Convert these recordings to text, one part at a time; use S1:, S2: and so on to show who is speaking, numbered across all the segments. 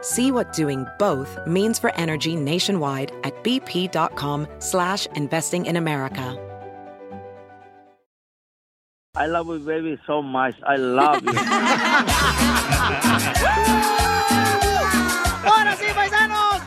S1: See what doing both means for energy nationwide at bp.com slash investing in America.
S2: I love you, baby, so much. I love you.
S3: Ahora sí, paisanos,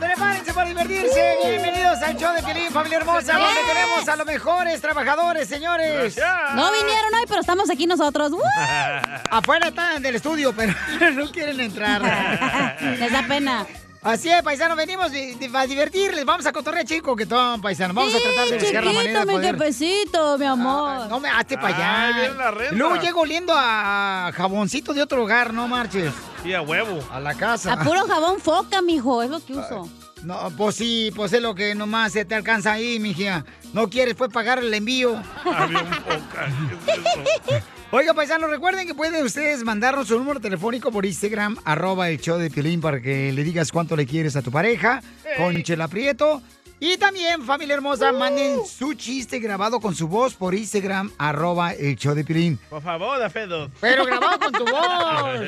S3: para divertirse. Bienvenidos al show de Pelín, familia hermosa, donde tenemos a los mejores trabajadores, señores.
S4: No vinieron hoy, pero estamos aquí nosotros. ¡Woo!
S3: Afuera están del estudio, pero no quieren entrar.
S4: Les da pena.
S3: Así es, paisanos, venimos a divertirles. Vamos a cotorrear chico que todo, paisanos. Vamos a tratar de buscar la manera de
S4: mi
S3: poder...
S4: jefecito, mi amor.
S3: No me hazte para allá.
S5: Ay, viene la renta.
S3: Y Luego llego oliendo a jaboncito de otro hogar, no marches.
S5: Y a huevo.
S3: A la casa.
S4: A puro jabón foca, mijo, es lo que uso.
S3: No, pues sí, pues es lo que nomás se te alcanza ahí, mijía. No quieres, pues, pagar el envío. Oiga, paisanos, recuerden que pueden ustedes mandarnos su número telefónico por Instagram, arroba el show de Piolín, para que le digas cuánto le quieres a tu pareja, con Chela Prieto. Y también, familia hermosa, manden su chiste grabado con su voz por Instagram, arroba el show de Piolín.
S5: Por favor, da pedo.
S3: Pero grabado con tu voz.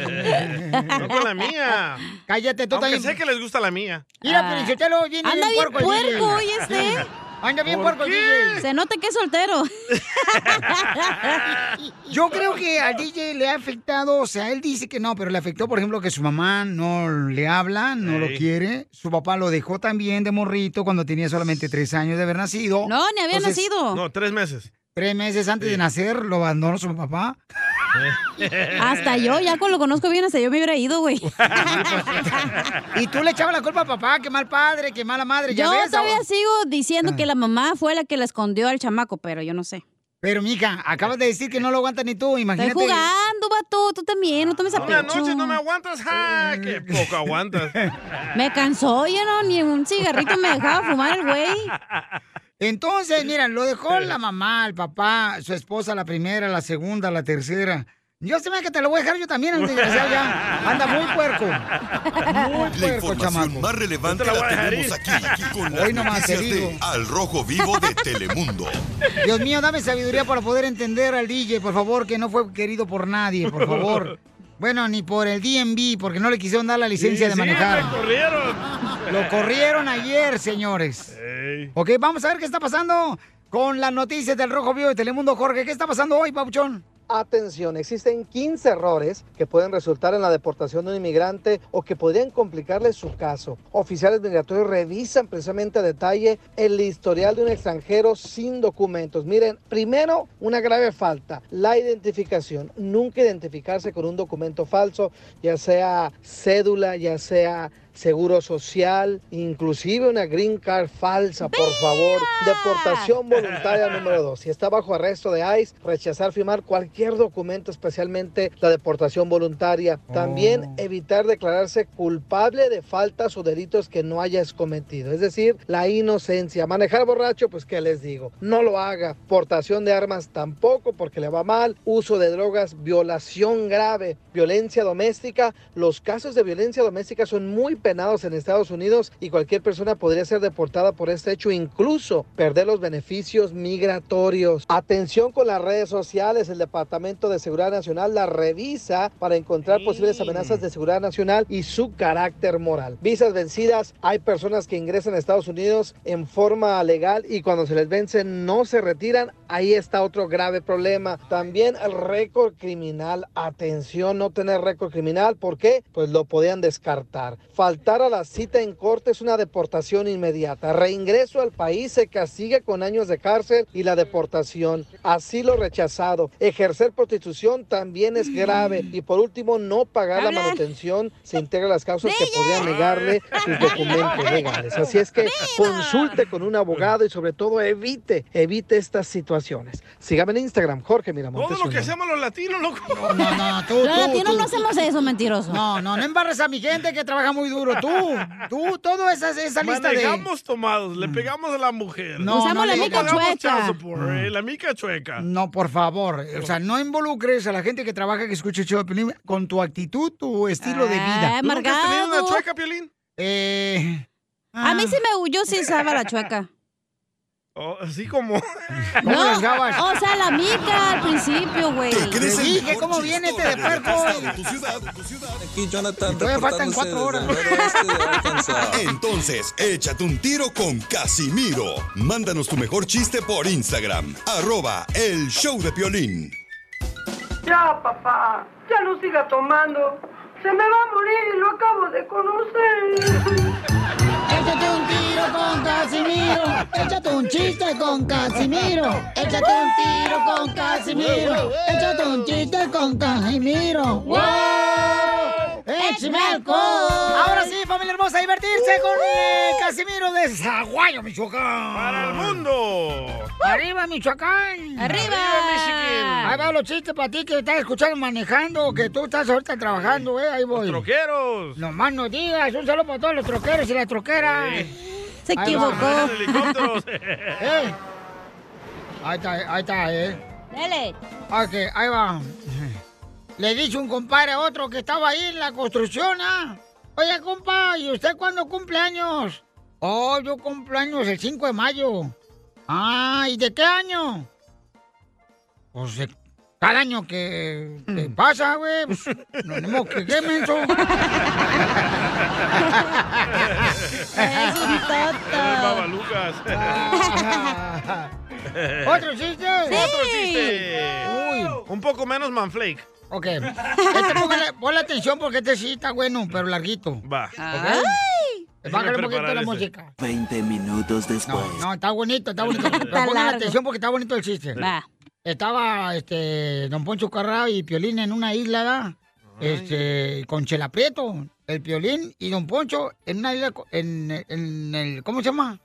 S5: No con la mía.
S3: Cállate, tú
S5: Aunque
S3: también.
S5: sé que les gusta la mía.
S3: Mira,
S4: Ah.
S3: Piolín, Sotelo, viene
S4: Anda bien
S3: puerco el DJ.
S4: puerco hoy este.
S3: Anda bien
S5: ¿Por
S3: puerco? DJ.
S4: Se nota que es soltero.
S3: Yo creo que al DJ le ha afectado, o sea, él dice que no, pero le afectó, por ejemplo, que su mamá no le habla, no lo quiere. Su papá lo dejó también de morrito cuando tenía solamente tres años de haber nacido.
S4: No, ni había
S3: Entonces,
S4: nacido.
S5: No, tres meses.
S3: Tres meses antes de nacer lo abandonó su papá.
S4: Hasta yo, ya con lo conozco bien, hasta yo me hubiera ido, güey.
S3: Y tú le echabas la culpa al papá, que mal padre, que mala madre. ¿ya
S4: Yo
S3: ves?
S4: todavía sigo diciendo
S3: Ah.
S4: que la mamá fue la que le escondió al chamaco, pero yo no sé.
S3: Pero, mija, acabas de decir que no lo aguantas ni tú,
S4: Estoy
S3: imagínate.
S4: jugando, vato, tú también, no tomes a
S5: Una
S4: pecho.
S5: noche no me aguantas. ¡Ja! ¡Qué poco aguantas!
S4: Me cansó, ya no, ni un cigarrito me dejaba fumar el güey.
S3: Entonces, mira, lo dejó la mamá, el papá, su esposa, la primera, la segunda, la tercera. Yo se me que te lo voy a dejar yo también, el desgraciado ya. Anda muy puerco. Muy
S6: La
S3: puerco,
S6: información
S3: chamaco.
S6: más relevante
S5: la
S6: la tenemos aquí, aquí con las
S3: Hoy
S6: noticias de
S3: digo.
S6: Al Rojo Vivo de Telemundo.
S3: Dios mío, dame sabiduría para poder entender al DJ, por favor, que no fue querido por nadie, por favor. Bueno, ni por el DMV, porque no le quisieron dar la licencia
S5: Sí,
S3: de manejar.
S5: corrieron.
S3: Lo corrieron ayer, señores.
S5: Ey.
S3: Ok, vamos a ver qué está pasando con las noticias del Rojo Vivo de Telemundo, Jorge. ¿Qué está pasando hoy, Pabuchón?
S7: Atención, existen 15 errores que pueden resultar en la deportación de un inmigrante o que podrían complicarle su caso. Oficiales migratorios revisan precisamente a detalle el historial de un extranjero sin documentos. Miren, primero, una grave falta, la identificación. Nunca identificarse con un documento falso, ya sea cédula, ya sea seguro social, inclusive una green card falsa, por favor. Deportación voluntaria número dos. Si está bajo arresto de ICE, rechazar firmar cualquier documento, especialmente la deportación voluntaria. También
S3: Oh.
S7: evitar declararse culpable de faltas o delitos que no hayas cometido. Es decir, la inocencia. Manejar borracho, pues qué les digo. No lo haga. Portación de armas tampoco porque le va mal. Uso de drogas, violación grave, violencia doméstica. Los casos de violencia doméstica son muy penados en Estados Unidos y cualquier persona podría ser deportada por este hecho, incluso perder los beneficios migratorios. Atención con las redes sociales, el Departamento de Seguridad Nacional la revisa para encontrar posibles amenazas de seguridad nacional y su carácter moral. Visas vencidas, hay personas que ingresan a Estados Unidos en forma legal y cuando se les vence no se retiran, ahí está otro grave problema. También el récord criminal, atención, no tener récord criminal, ¿por qué? Pues lo podían descartar. Faltar Faltar a la cita en corte es una deportación inmediata. Reingreso al país se castiga con años de cárcel y la deportación. Asilo rechazado. Ejercer prostitución también es grave. Y por último, no pagar la manutención se integra a las causas que podrían negarle sus documentos legales. Así es que consulte con un abogado y sobre todo evite, evite estas situaciones. Sígame en Instagram, Jorge Miramontes.
S5: Todo lo que hacemos los latinos, loco.
S3: No, no, tú,
S8: Los
S3: tú,
S8: latinos
S3: tú.
S8: no hacemos eso, mentiroso.
S3: No, no, no embarres a mi gente que trabaja muy duro. Tú, tú, todo esa, esa lista de...
S5: Manejamos tomados, le pegamos a la mujer.
S3: No, Usamos no
S8: la mica chueca.
S5: support, eh, la mica chueca.
S3: No, por favor. O sea, no involucres a la gente que trabaja, que escucha de Piolín con tu actitud, tu estilo de vida.
S8: Ah,
S5: ¿Tú nunca has tenido una chueca, Piolín?
S3: Eh,
S8: A mí sí me huyó, sí sabe la chueca.
S5: Oh, así como...
S3: ¿Cómo las gabas?
S8: o sea, la mica al principio, güey.
S6: ¿Te crees el
S3: dije cómo viene este de puerco.
S6: tu estado, tu ciudad, tu ciudad?
S9: Aquí Jonathan
S3: todavía faltan cuatro horas.
S6: Entonces, échate un tiro con Casimiro. Mándanos tu mejor chiste por Instagram. Arroba el show de Piolín.
S10: Ya, papá, ya no siga tomando. Se me va a morir y lo acabo de conocer.
S3: Tiro con Casimiro. Échate un chiste con Casimiro. Échate un tiro con Casimiro. Échate un chiste con Casimiro. ¡Wow! ¡Échame alcohol! Ahora sí, familia hermosa, a divertirse con el Casimiro de Zaguayo, Michoacán.
S5: ¡Para el mundo!
S3: ¡Arriba, Michoacán!
S8: ¡Arriba!
S3: Ahí va los chistes para ti que estás escuchando manejando, que tú estás ahorita trabajando, eh. Ahí voy.
S5: ¡Troqueros!
S3: Nomás no digas, un saludo para todos los troqueros y las troqueras.
S8: Se
S3: Ahí
S8: equivocó.
S3: Eh. Ahí está, ahí está, eh.
S8: Dele.
S3: Ok, ahí va. Le dice un compadre a otro que estaba ahí en la construcción, ¿ah? Oye, compa, ¿y usted cuándo cumple años? Oh, yo cumplo años el 5 de mayo. Ah, ¿y de qué año? Pues de cada año que, que pasa, güey. Pues, no tenemos que qué, menso.
S8: Es.
S3: ¿Otro chiste?
S5: ¡Otro chiste!
S3: Uy.
S5: Un poco menos manflake.
S3: Ok. Este, póngale, ponle atención porque este sí está bueno, pero larguito.
S5: Va.
S8: Ay.
S3: Bájale un poquito la
S5: ese.
S3: música.
S9: 20 minutos después.
S3: No, no, está bonito, está bonito. Pero
S8: largo.
S3: atención porque está bonito el chiste.
S8: Va.
S3: Estaba este Don Poncho Carrao y Piolín en una isla, ¿verdad? Este, con Chela Prieto, el Piolín y Don Poncho en una isla, en, en el, ¿cómo se llama?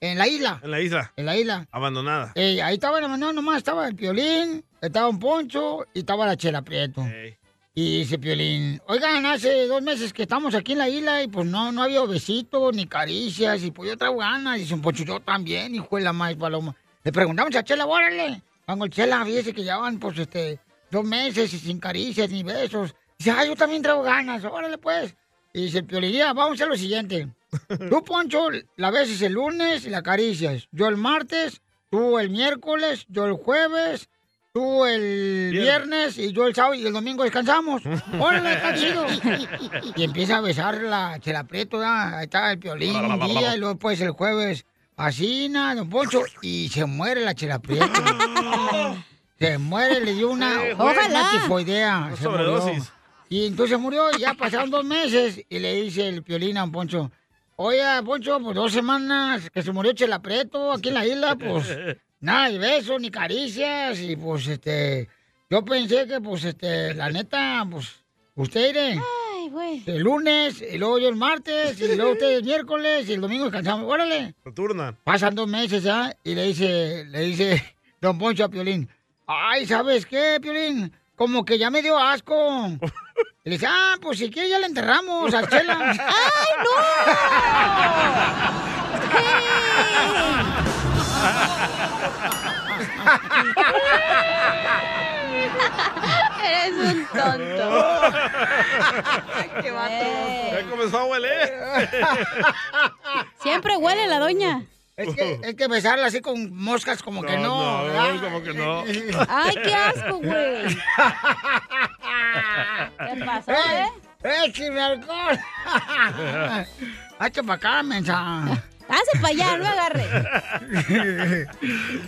S3: En la isla,
S5: En la isla.
S3: en la isla.
S5: Abandonada.
S3: Eh, ahí estaba la mano nomás, estaba el Piolín, estaba Don Poncho y estaba la Chela Prieto.
S5: Ey.
S3: Y dice Piolín, oigan, hace dos meses que estamos aquí en la isla y pues no, no había besitos ni caricias y pues yo traigo ganas. Dice un Poncho, yo también, hijo de la más paloma. Le preguntamos a Chela, órale. Cuando Chela, fíjese que llevan pues este, dos meses y sin caricias ni besos. Dice, ah, yo también traigo ganas, órale pues. Y dice "Ya, vamos a hacer lo siguiente. Tú, Poncho, la beses el lunes y la acaricias. Yo el martes, tú el miércoles, yo el jueves, tú el viernes y yo el sábado y el domingo descansamos. Órale, está chido. Y empieza a besar la Chela Prieto, ahí está el piolín un día y luego pues el jueves así, nada, don Poncho, y se muere la Chela Prieto. Se muere, le dio una,
S8: ojalá.
S3: tifoidea. Murió.
S5: sobredosis.
S3: Y entonces murió y ya pasaron dos meses y le dice el piolín a don Poncho, oye, Poncho, pues dos semanas que se murió Chela Prieto aquí en la isla, pues nada de besos ni caricias y pues este, yo pensé que pues este, la neta, pues usted iré
S8: Ay, güey.
S3: el lunes y luego yo el martes y luego usted el miércoles y el domingo descansamos, órale.
S5: Se turnan.
S3: Pasan dos meses ya y le dice, le dice Don Poncho a Piolín, ay, ¿sabes qué, Piolín? Como que ya me dio asco. Y le dice, ah, pues si quieres ya le enterramos a Chela.
S8: ¡Ay, no! Eres un tonto. Qué
S5: Ya comenzó a oler.
S8: Siempre huele la doña.
S3: Es que, es que besarla así con moscas como que no.
S5: No, como que no.
S8: Ay, qué asco, güey. ¿Qué pasó, eh?
S3: ¡Eh, écheme alcohol! ¡Hacha para acá, mensa!
S8: Hace para allá, no agarre.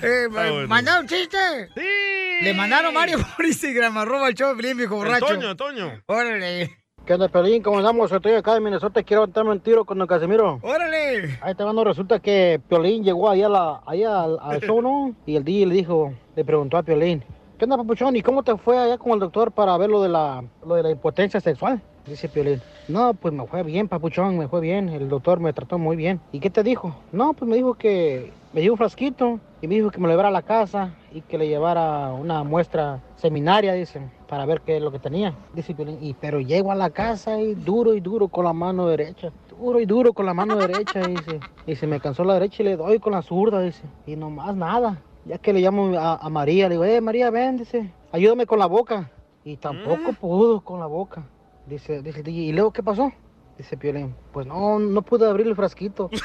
S3: eh,
S5: Está bueno.
S3: ¿Mandaron chiste?
S5: Sí.
S3: Le mandaron varios por Instagram, arroba el show de Piolín, viejo borracho.
S5: Toño, Toño.
S3: Órale.
S11: ¿Qué onda, Pelín? ¿Cómo andamos? Estoy acá de Minnesota y quiero aventarme un tiro con don Casimiro.
S3: ¡Órale!
S11: Ahí te mando, resulta que Piolín llegó ahí, a la, ahí al, al show, ¿no? Y el DJ le dijo, le preguntó a Piolín, ¿qué onda, papuchón? ¿Y cómo te fue allá con el doctor para ver lo de la, lo de la impotencia sexual? Dice Piolín, no, pues me fue bien, papuchón, me fue bien. El doctor me trató muy bien. ¿Y qué te dijo? No, pues me dijo que me dio un frasquito y me dijo que me lo llevara a la casa y que le llevara una muestra seminaria, dicen, para ver qué es lo que tenía. Dice Piolín, y pero llego a la casa y duro y duro con la mano derecha. Duro y duro con la mano derecha, dice. Y se me cansó la derecha y le doy con la zurda, dice. Y nomás nada. Ya que le llamo a, a María, le digo, eh, María, ven, dice, ayúdame con la boca. Y tampoco pudo con la boca. Dice, dice el DJ, ¿y luego qué pasó? Dice Piolín, pues no, no pude abrir el frasquito.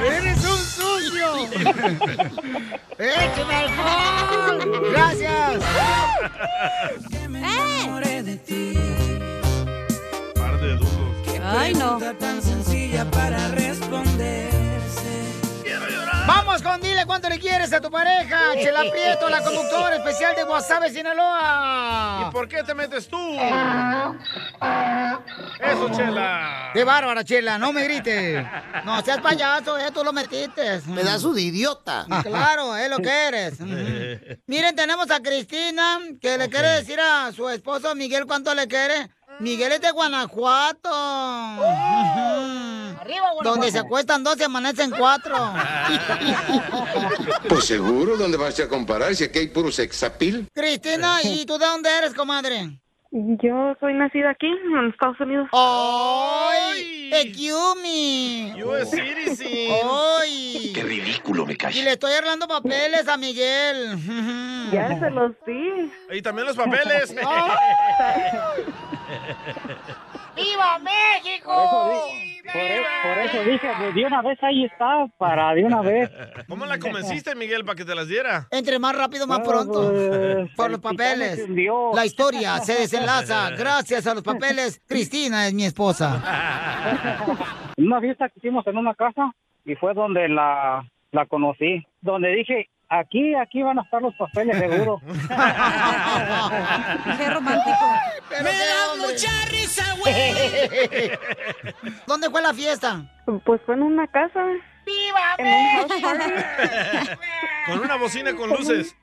S3: ¡Eres un sucio! ¡Échame alcohol! ¡Gracias!
S5: Par de dudos.
S8: Ay, no.
S12: tan sencilla para responderse.
S3: Vamos con dile cuánto le quieres a tu pareja. Chela Prieto, la conductora especial de Guasave, Sinaloa.
S5: ¿Y por qué te metes tú? Eso, Chela.
S3: ¡Qué bárbara, Chela! No me grites. No seas payaso, eh, tú lo metiste.
S13: Pedazo de idiota.
S3: Claro, es lo que eres. Miren, tenemos a Cristina que le quiere decir a su esposo Miguel cuánto le quiere. Miguel es de Guanajuato. Donde se acuestan dos y amanecen cuatro.
S14: Pues seguro, ¿dónde vas a comparar si aquí hay puro sexapil?
S3: Cristina, ¿y tú de dónde eres, comadre?
S15: Yo soy nacida aquí, en Estados Unidos.
S3: ¡Ay! ¡Ekiumi!
S5: US Citizen.
S3: ¡Ay!
S14: Qué ridículo me
S3: Y
S14: cae.
S3: le estoy arreglando papeles a Miguel.
S15: Ya se los di.
S5: Y también los papeles.
S3: ¡Viva México!
S11: Por, e- por eso dije, pues, de una vez ahí está, para de una vez.
S5: ¿Cómo la convenciste, Miguel, para que te las diera?
S3: Entre más rápido, más
S11: Ah,
S3: pronto.
S11: pues,
S3: Por los papeles. La historia se desenlaza gracias a los papeles. Cristina es mi esposa.
S11: En una fiesta que hicimos en una casa y fue donde la, la conocí. Donde dije, aquí, aquí van a estar los papeles seguro.
S8: Qué romántico.
S3: Me da mucha risa, güey. ¿Dónde fue la fiesta?
S15: Pues fue en una casa.
S3: ¡Viva.
S5: Con una bocina con luces.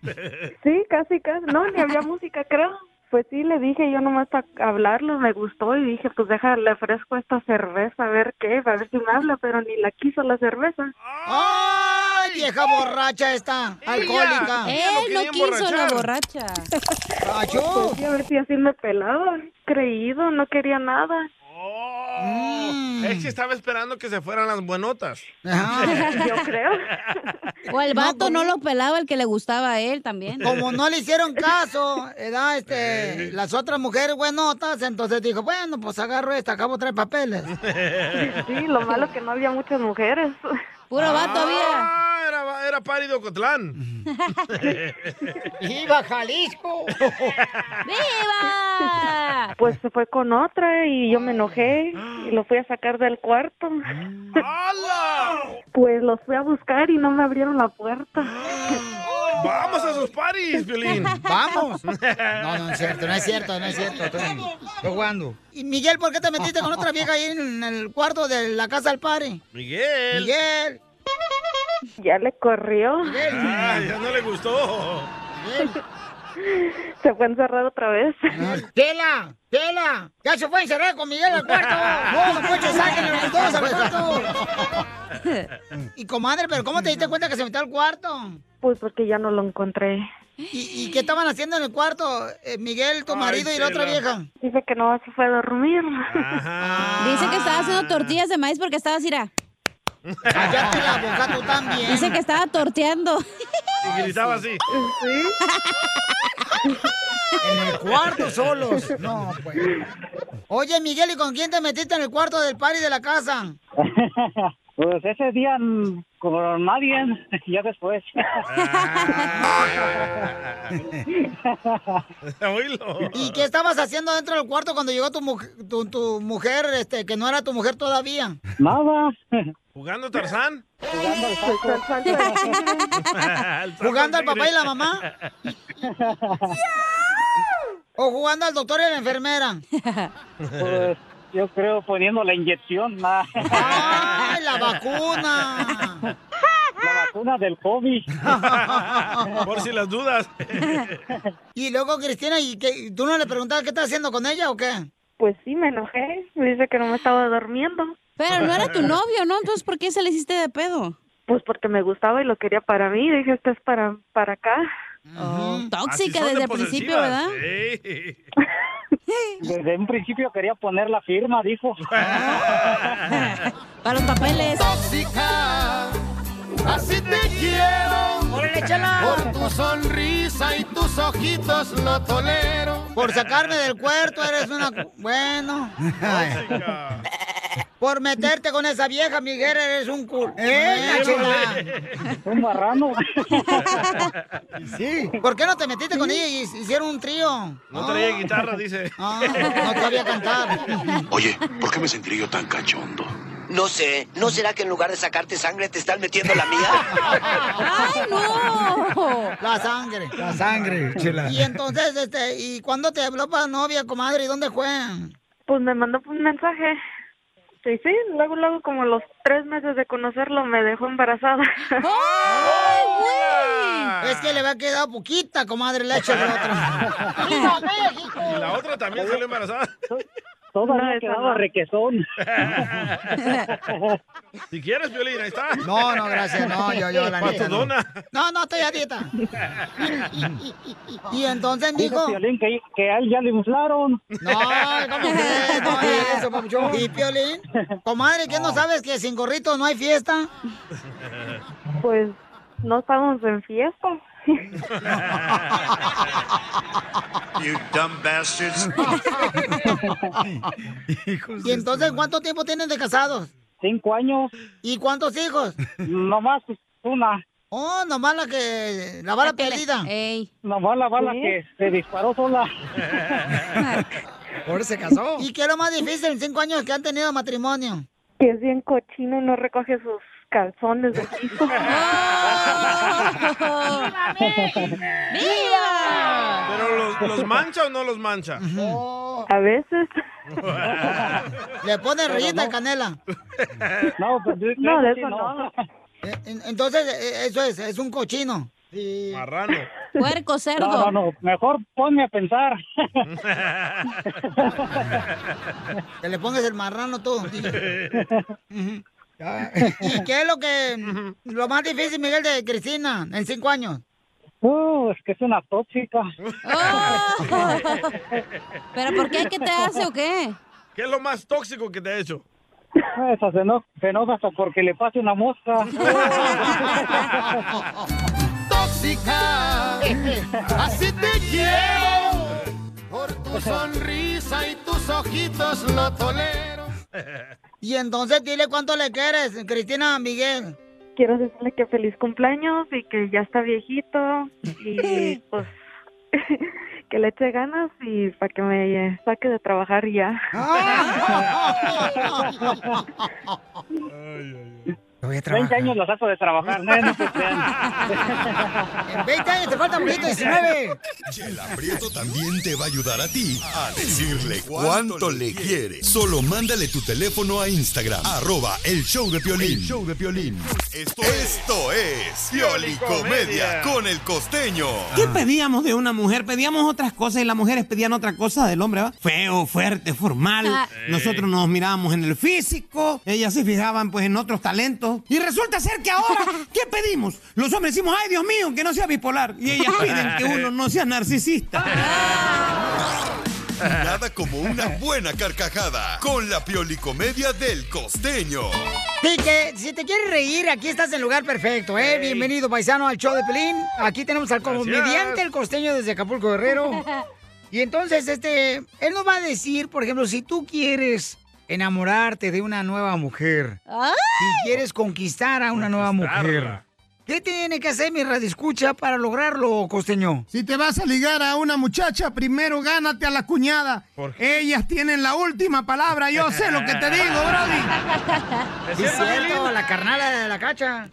S15: Sí, casi, casi. No, ni había música, creo. Pues sí, le dije yo nomás para hablarlo, me gustó y dije, pues deja, le ofrezco esta cerveza, a ver qué, a ver si me habla, pero ni la quiso la cerveza.
S3: ¡Ay, vieja borracha esta! ¡Alcohólica!
S8: Él no quiso la borracha.
S3: ¡Achú!
S15: Pues sí, a ver si así me pelaba. Creído, no quería nada.
S3: Mm.
S5: Es que estaba esperando que se fueran las buenotas.
S15: Yo creo.
S8: O el vato no, lo pelaba el que le gustaba a él también.
S3: Como no le hicieron caso, ¿verdad? Este, las otras mujeres buenotas, entonces dijo, bueno, pues agarro esta, acabo traer papeles.
S15: Sí, lo malo es que no había muchas mujeres.
S8: Puro vato había.
S5: Ah, era, era Pari de Ocotlán.
S3: ¡Viva Jalisco!
S8: ¡Viva!
S15: Pues se fue con otra y yo me enojé y lo fui a sacar del cuarto.
S5: ¡Hala!
S15: Pues los fui a buscar y no me abrieron la puerta.
S5: ¡Vamos a esos paris, Violín!
S3: ¡Vamos! No, no es cierto, no es cierto, no es cierto. Estoy, jugando. Y Miguel, ¿por qué te metiste con otra vieja ahí en el cuarto de la casa del padre?
S5: Miguel.
S3: Miguel.
S15: Ya le corrió.
S5: Ah, ya no le gustó.
S15: Se fue a encerrar otra vez.
S3: ¡Tela! ¡Tela! ¡Ya se fue a encerrar con Miguel al cuarto! ¡No, no Poncho, sáquenlo los dos al cuarto! Y comadre, ¿pero cómo te diste cuenta que se metió al cuarto?
S15: Pues porque ya no lo encontré.
S3: ¿Y, y qué estaban haciendo en el cuarto? eh, Miguel, tu
S15: Ay,
S3: marido y la otra vieja.
S15: Dice que no se fue a dormir.
S8: Dice que estaba haciendo tortillas de maíz porque estaba así.
S3: Cállate la boca tú también.
S8: Dice que estaba torteando.
S5: Y gritaba así.
S3: En el cuarto solos. No, pues. Oye, Miguel, ¿y con quién te metiste en el cuarto del party de la casa?
S11: Pues ese día mm, con nadie, ya después.
S3: ¿Y qué estabas haciendo dentro del cuarto cuando llegó tu, muj- tu, tu mujer, este, que no era tu mujer todavía?
S11: Nada.
S5: ¿Jugando Tarzán?
S3: ¿Jugando al papá y la mamá? ¿O jugando al doctor y a la enfermera?
S13: Pues yo creo poniendo la inyección. La,
S3: ¡Ay, la vacuna!
S13: la vacuna del COVID.
S5: Por si las dudas.
S3: Y luego, Cristina, ¿y qué, tú no le preguntabas qué estás haciendo con ella o qué?
S15: Pues sí, me enojé. Me dice que no me estaba durmiendo.
S8: Pero no era tu novio, ¿no? Entonces, ¿por qué se le hiciste de pedo?
S15: Pues porque me gustaba y lo quería para mí. Dije, esto es para, para acá.
S8: Oh, tóxica desde el principio. ¿verdad?
S13: Desde un principio quería poner la firma, dijo.
S8: Para los papeles.
S12: Tóxica, así te quiero. Por tu sonrisa y tus ojitos lo tolero.
S3: Por sacarme del cuarto eres una... Bueno. Por meterte con esa vieja, Miguel, eres un cul... ¡Eh, chela!
S13: Un marrano.
S3: Sí. ¿Por qué no te metiste con ella y hicieron un trío?
S5: No traía guitarra, dice.
S3: Ah, no sabía cantar.
S16: Oye, ¿por qué me sentiré yo tan cachondo?
S17: No sé, ¿no será que en lugar de sacarte sangre te están metiendo la mía?
S3: ¡Ay, no! La sangre. La sangre, chela. Y entonces, este, ¿y cuándo te habló para novia, comadre? ¿Y dónde fue?
S15: Pues me mandó un mensaje. Sí, sí, luego, luego, como los tres meses de conocerlo, me dejó embarazada.
S3: Es que le había quedado poquita, comadre, leche de otra. ¡Viva México!
S5: Y la otra también salió embarazada.
S13: Todavía
S15: No,
S13: quedaba
S15: no.
S13: requesón.
S5: Si quieres, Violín, ahí está.
S3: No, no, gracias, no, yo, yo, la neta. no. No, no, estoy a dieta. Y entonces,
S13: Dijo. Piolín que, que a él ya le inflaron.
S3: No, ¿cómo crees? No, eso, papuchón. ¿Y Piolín? Comadre, ¿qué no sabes que sin gorrito no hay fiesta?
S15: Pues no estábamos en fiesta.
S16: You dumb bastards.
S3: ¿Y entonces cuánto tiempo tienen de casados?
S13: Cinco años.
S3: ¿Y cuántos hijos?
S13: Nomás una.
S3: Oh, nomás la que... la bala perdida.
S8: Ey.
S13: Nomás la bala
S15: ¿Sí?
S13: que se disparó sola.
S3: Por eso se casó. ¿Y qué es lo más difícil en cinco años que han tenido matrimonio?
S15: Que es bien cochino, no recoge sus calzones del piso.
S8: ¡Viva!
S5: ¿Pero los, los mancha o no los mancha?
S15: A veces.
S3: Le pone rayita de canela.
S13: No, pues yo
S15: No, de eso
S13: no.
S15: no.
S3: Eh, en- Entonces, eh, eso es, es un cochino. Sí.
S5: Marrano.
S8: Puerco,
S13: No,
S8: cerdo.
S13: no, no. Mejor ponme a pensar.
S3: Que le pongas el marrano tú. ¿Y qué es lo que lo más difícil, Miguel, de Cristina en cinco años?
S13: Uh, es que es una tóxica.
S8: Oh. ¿Pero por qué? ¿Qué te hace o qué?
S5: ¿Qué es lo más tóxico que te ha hecho?
S13: Esa se enoja, se enoja hasta porque le pase una mosca.
S12: Tóxica, así te quiero. Por tu sonrisa y tus ojitos lo tolero.
S3: Y entonces dile cuánto le quieres, Cristina Miguel.
S15: Quiero decirle que feliz cumpleaños y que ya está viejito y pues que le eche ganas y para que me saque de trabajar ya.
S3: Voy a
S13: 20 años la saco de trabajar, ¿no? No se crean.
S3: En 20 años te falta poquito, 19.
S6: Chela Prieto también te va a ayudar a ti a decirle cuánto le quiere. Solo mándale tu teléfono a Instagram, arroba el show de Piolín. El show de Piolín. Esto, esto es Piolicomedia con el costeño.
S18: ¿Qué pedíamos de una mujer? Pedíamos otras cosas y las mujeres pedían otra cosa del hombre, ¿va? Feo, fuerte, formal.
S8: Ah.
S18: Nosotros nos mirábamos en el físico, ellas se fijaban pues en otros talentos. Y resulta ser que ahora, ¿qué pedimos? Los hombres decimos, ay Dios mío, que no sea bipolar. Y ellas piden que uno no sea narcisista.
S6: Nada como una buena carcajada con la Piolicomedia del costeño.
S3: Sí, que si te quieres reír, aquí estás en el lugar perfecto, ¿eh? Bienvenido, paisano, al show de Pelín. Aquí tenemos al comediante, el costeño desde Acapulco Guerrero. Y entonces, este, él nos va a decir, por ejemplo, si tú quieres enamorarte de una nueva mujer,
S8: ¡Ay!
S3: si quieres conquistar a una nueva mujer, ¿Qué tiene que hacer mi radioescucha para lograrlo, costeño?
S19: Si te vas a ligar a una muchacha, primero gánate a la cuñada. Ellas tienen la última palabra, yo sé lo que te digo, Brody.
S3: Es cierto, la carnala de la cacha.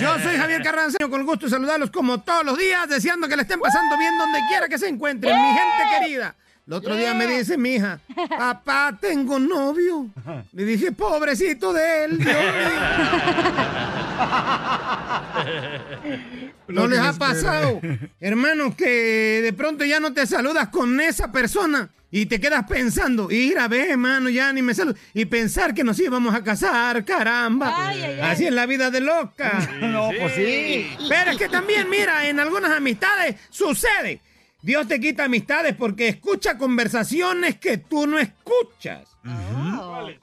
S19: Yo soy Javier Carranza, con el gusto de saludarlos como todos los días, deseando que le estén pasando bien donde quiera que se encuentren, mi gente querida. El otro día me dice mi hija, papá, tengo novio. Le dije, pobrecito de él, Dios mío. ¿No les ha pasado, hermanos, que de pronto ya no te saludas con esa persona y te quedas pensando, ir a ver, hermano, ya ni me saludo. Y pensar que nos íbamos a casar, caramba. Así es la vida de loca.
S3: No, pues sí.
S19: Pero es que también, mira, en algunas amistades sucede. Dios te quita amistades porque escucha conversaciones que tú no escuchas.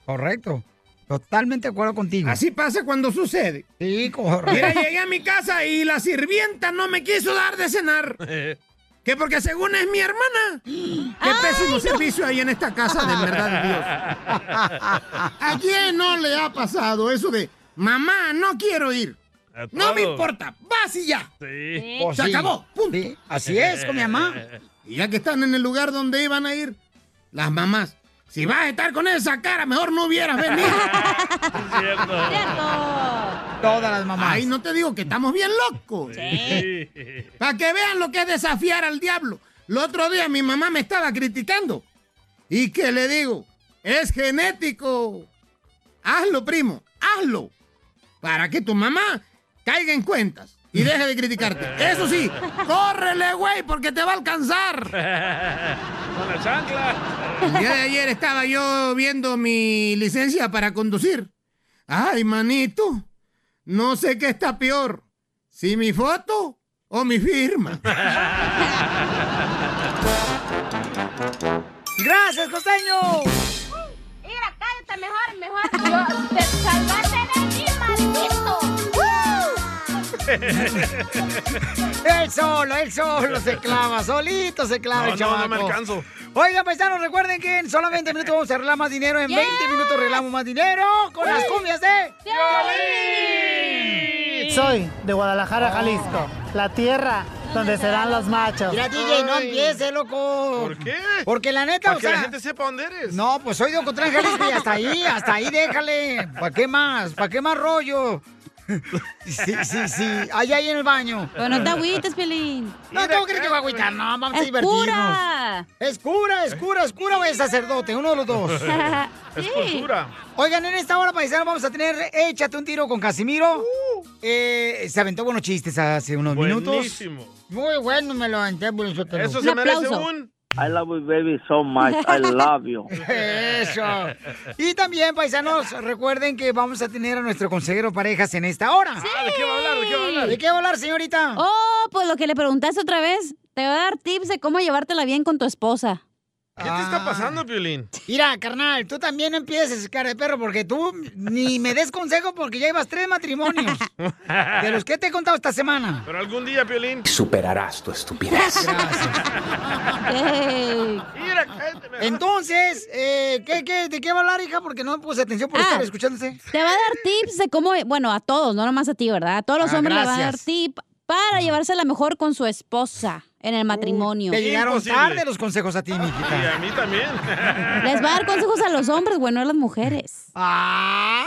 S3: Correcto. Totalmente de acuerdo contigo.
S19: Así pasa cuando sucede.
S3: Sí, correcto.
S19: Mira, llegué a mi casa y la sirvienta no me quiso dar de cenar. Que porque según es mi hermana. Qué pésimo servicio hay en esta casa, de verdad Dios. ¿A quién no le ha pasado eso de, mamá, no quiero ir? No me importa, vas y ya.
S5: Sí.
S3: Pues
S19: Se
S3: sí.
S19: acabó, punto.
S3: Sí, así es, con mi mamá.
S19: Y ya que están en el lugar donde iban a ir, las mamás, si vas a estar con esa cara, mejor no hubieras venido.
S3: Todas las mamás.
S19: Ay, no te digo que estamos bien locos. Para que vean lo que es desafiar al diablo. El otro día mi mamá me estaba criticando. ¿Y qué le digo? Es genético. Hazlo, primo, hazlo. Para que tu mamá caiga en cuentas y deje de criticarte. Eso sí, córrele, güey, porque te va a alcanzar.
S5: Con la chancla.
S19: El día de ayer estaba yo viendo mi licencia para conducir. Ay, manito, no sé qué está peor, si mi foto o mi firma.
S3: ¡Gracias, costeño!
S4: Mira, cállate mejor, mejor. Yo, te
S3: Él solo, él solo se clava, solito se clava
S5: No,
S3: el
S5: no,
S3: chamaco.
S5: no me alcanzo.
S3: Oigan, paisanos, recuerden que en solo 20 minutos vamos a arreglar más dinero. En 20 minutos arreglamos más dinero con las cumbias de...
S20: Soy de Guadalajara, Jalisco, la tierra donde serán los machos.
S3: Mira, DJ, no empiece, loco.
S5: ¿Por qué?
S3: Porque la neta,
S5: Para
S3: o
S5: que
S3: sea...
S5: la gente sepa dónde eres.
S3: No, pues soy de Ocotlán, Jalisco y hasta ahí, hasta ahí déjale. ¿Para qué más? ¿Para qué más rollo? Sí, sí, sí. Allá ahí en el baño.
S4: Pero no te agüites, Pelín.
S3: No, ¿cómo crees que va a agüitar? No, vamos a divertirnos.
S4: cura.
S3: Es cura, es cura, es cura o es sacerdote, uno de los dos.
S5: Es cultura.
S3: Oigan, en esta hora, paisano, vamos a tener Échate un tiro con Casimiro. Eh, se aventó buenos chistes hace unos minutos.
S5: Buenísimo.
S3: Muy bueno, me lo aventé, por eso
S5: se merece un...
S2: I love you, baby, so much. I love you.
S3: Eso. Y también, paisanos, recuerden que vamos a tener a nuestro consejero parejas en esta hora.
S5: Ah, ¿de qué va a hablar? ¿De qué va a hablar?
S3: ¿De qué va a hablar, señorita?
S4: Oh, pues lo que le preguntaste otra vez. Te va a dar tips de cómo llevártela bien con tu esposa.
S5: ¿Qué te está pasando, Piolín?
S3: Mira, carnal, tú también no empieces, cara de perro, porque tú ni me des consejo porque ya llevas tres matrimonios. De los que te he contado esta semana.
S5: Pero algún día, Piolín.
S9: Superarás tu estupidez.
S5: Mira, cállate.
S3: Entonces, eh, ¿qué, qué, ¿de qué va a hablar, hija? Porque no puse atención por
S4: Ah.
S3: estar escuchándose.
S4: Te va a dar tips de cómo, bueno, a todos, no nomás a ti, ¿verdad? A todos los
S3: Ah,
S4: hombres le va a dar tip para llevársela mejor con su esposa en el matrimonio.
S3: Te llegaron
S5: Imposible.
S3: tarde los consejos a ti,
S5: Y
S3: mijita.
S5: a mí también.
S4: Les va a dar consejos a los hombres, bueno, a las mujeres.
S3: Ah,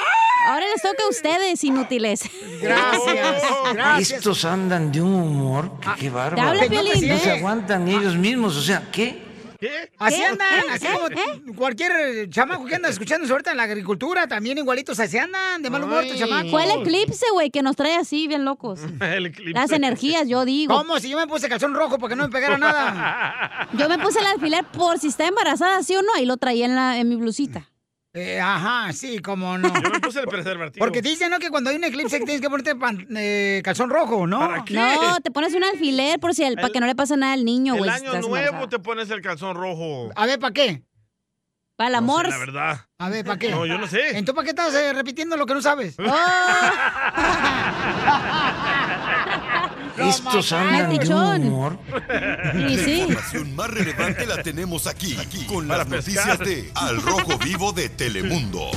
S4: Ahora les toca a ustedes, inútiles.
S3: gracias, gracias.
S9: Estos andan de un humor que qué
S4: Te
S9: bárbaro.
S4: habla
S3: No,
S9: se
S4: ¿eh?
S9: aguantan ni ellos mismos, o sea, ¿qué?
S5: ¿Qué?
S3: Así
S4: ¿Qué?
S3: andan, así como
S4: ¿Eh?
S3: cualquier chamaco que anda escuchando ahorita en la agricultura, también igualitos así andan, de mal humor, estos chamacos.
S4: Fue el eclipse, güey, que nos trae así, bien locos.
S5: El eclipse.
S4: Las energías, yo digo.
S3: ¿Cómo? Si yo me puse calzón rojo para que no me pegara nada.
S4: Yo me puse el alfiler por si está embarazada, sí o no, y lo traía en, la, en mi blusita.
S3: Eh, ajá, sí, cómo no.
S5: Yo me puse el preservativo.
S3: Porque te dicen, ¿no? Que cuando hay un eclipse tienes que ponerte pan- eh, calzón rojo, ¿no?
S5: ¿Para qué?
S4: No, te pones un alfiler por si el, para
S5: El-
S4: que no le pase nada al niño,
S5: El
S4: güey. si
S5: año
S4: estás
S5: nuevo
S4: embarazada.
S5: te pones el calzón rojo.
S3: A ver, ¿para qué?
S4: Para el
S5: No
S4: amor.
S5: sé, la verdad.
S3: A ver, ¿para qué?
S5: No, yo no sé.
S3: Entonces, ¿para qué estás eh, repitiendo lo que no sabes?
S9: Estos andan de un humor.
S4: Y
S6: La
S4: sí.
S6: información más relevante la tenemos aquí, aquí, con
S5: Para
S6: las
S5: pescar.
S6: noticias de Al Rojo Vivo de Telemundo.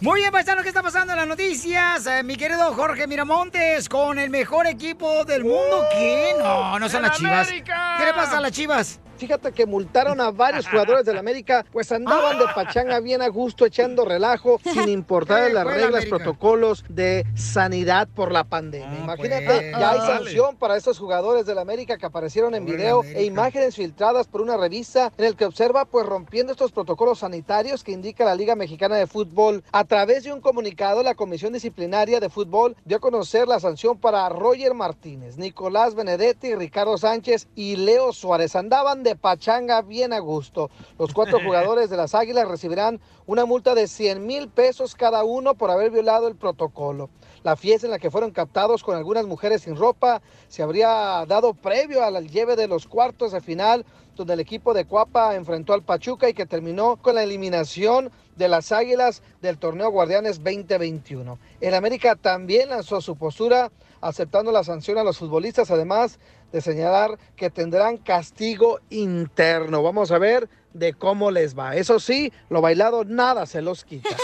S3: Muy bien, paisano, ¿qué está pasando en las noticias? Eh, mi querido Jorge Miramontes, con el mejor equipo del mundo. ¿Qué? No, no son
S7: ¡En
S3: las chivas.
S7: América!
S3: ¿Qué le pasa a las chivas?
S7: Fíjate que multaron a varios jugadores del América, pues andaban de pachanga bien a gusto, echando relajo, sin importar las reglas, protocolos de sanidad por la pandemia. Imagínate,
S3: pues.
S7: ya hay
S3: Ah,
S7: sanción para estos jugadores del América que aparecieron en video e imágenes filtradas por una revista en el que observa, pues rompiendo estos protocolos sanitarios que indica la Liga Mexicana de Fútbol. A través de un comunicado, la Comisión Disciplinaria de Fútbol dio a conocer la sanción para Roger Martínez, Nicolás Benedetti, Ricardo Sánchez y Leo Suárez. Andaban de pachanga bien a gusto. Los cuatro jugadores de las Águilas recibirán una multa de 100 mil pesos cada uno por haber violado el protocolo. La fiesta en la que fueron captados con algunas mujeres sin ropa se habría dado previo al lleve de los cuartos de final, donde el equipo de Cuapa enfrentó al Pachuca y que terminó con la eliminación de las Águilas del torneo Guardianes 2021. El América también lanzó su postura aceptando la sanción a los futbolistas, además de señalar que tendrán castigo interno. Vamos a ver de cómo les va. Eso sí, lo bailado nada se los quita.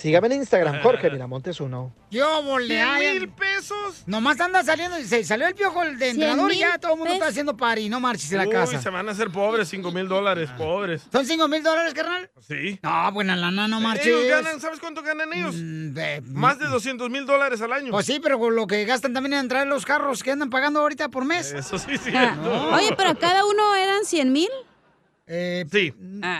S7: Sígame en Instagram, Jorge Miramontes uno.
S3: Yo volé.
S5: ¿Cien mil pesos?
S3: Nomás anda saliendo, se salió el piojo el de
S5: ¿Cien
S3: entrenador y ya todo el mundo está haciendo party, no marches en la
S5: Uy,
S3: casa.
S5: se van a hacer pobres, 5 mil dólares, pobres.
S3: ¿Son 5 mil dólares, carnal?
S5: Sí.
S3: No, buena lana, no marches.
S5: Ellos ganan, ¿sabes cuánto ganan ellos? Más de 200 mil dólares al año.
S3: Pues sí, pero con lo que gastan también en traer los carros que andan pagando ahorita por mes.
S5: Eso sí, sí.
S4: Ah, Oye, pero cada uno eran 100 mil.
S5: sí.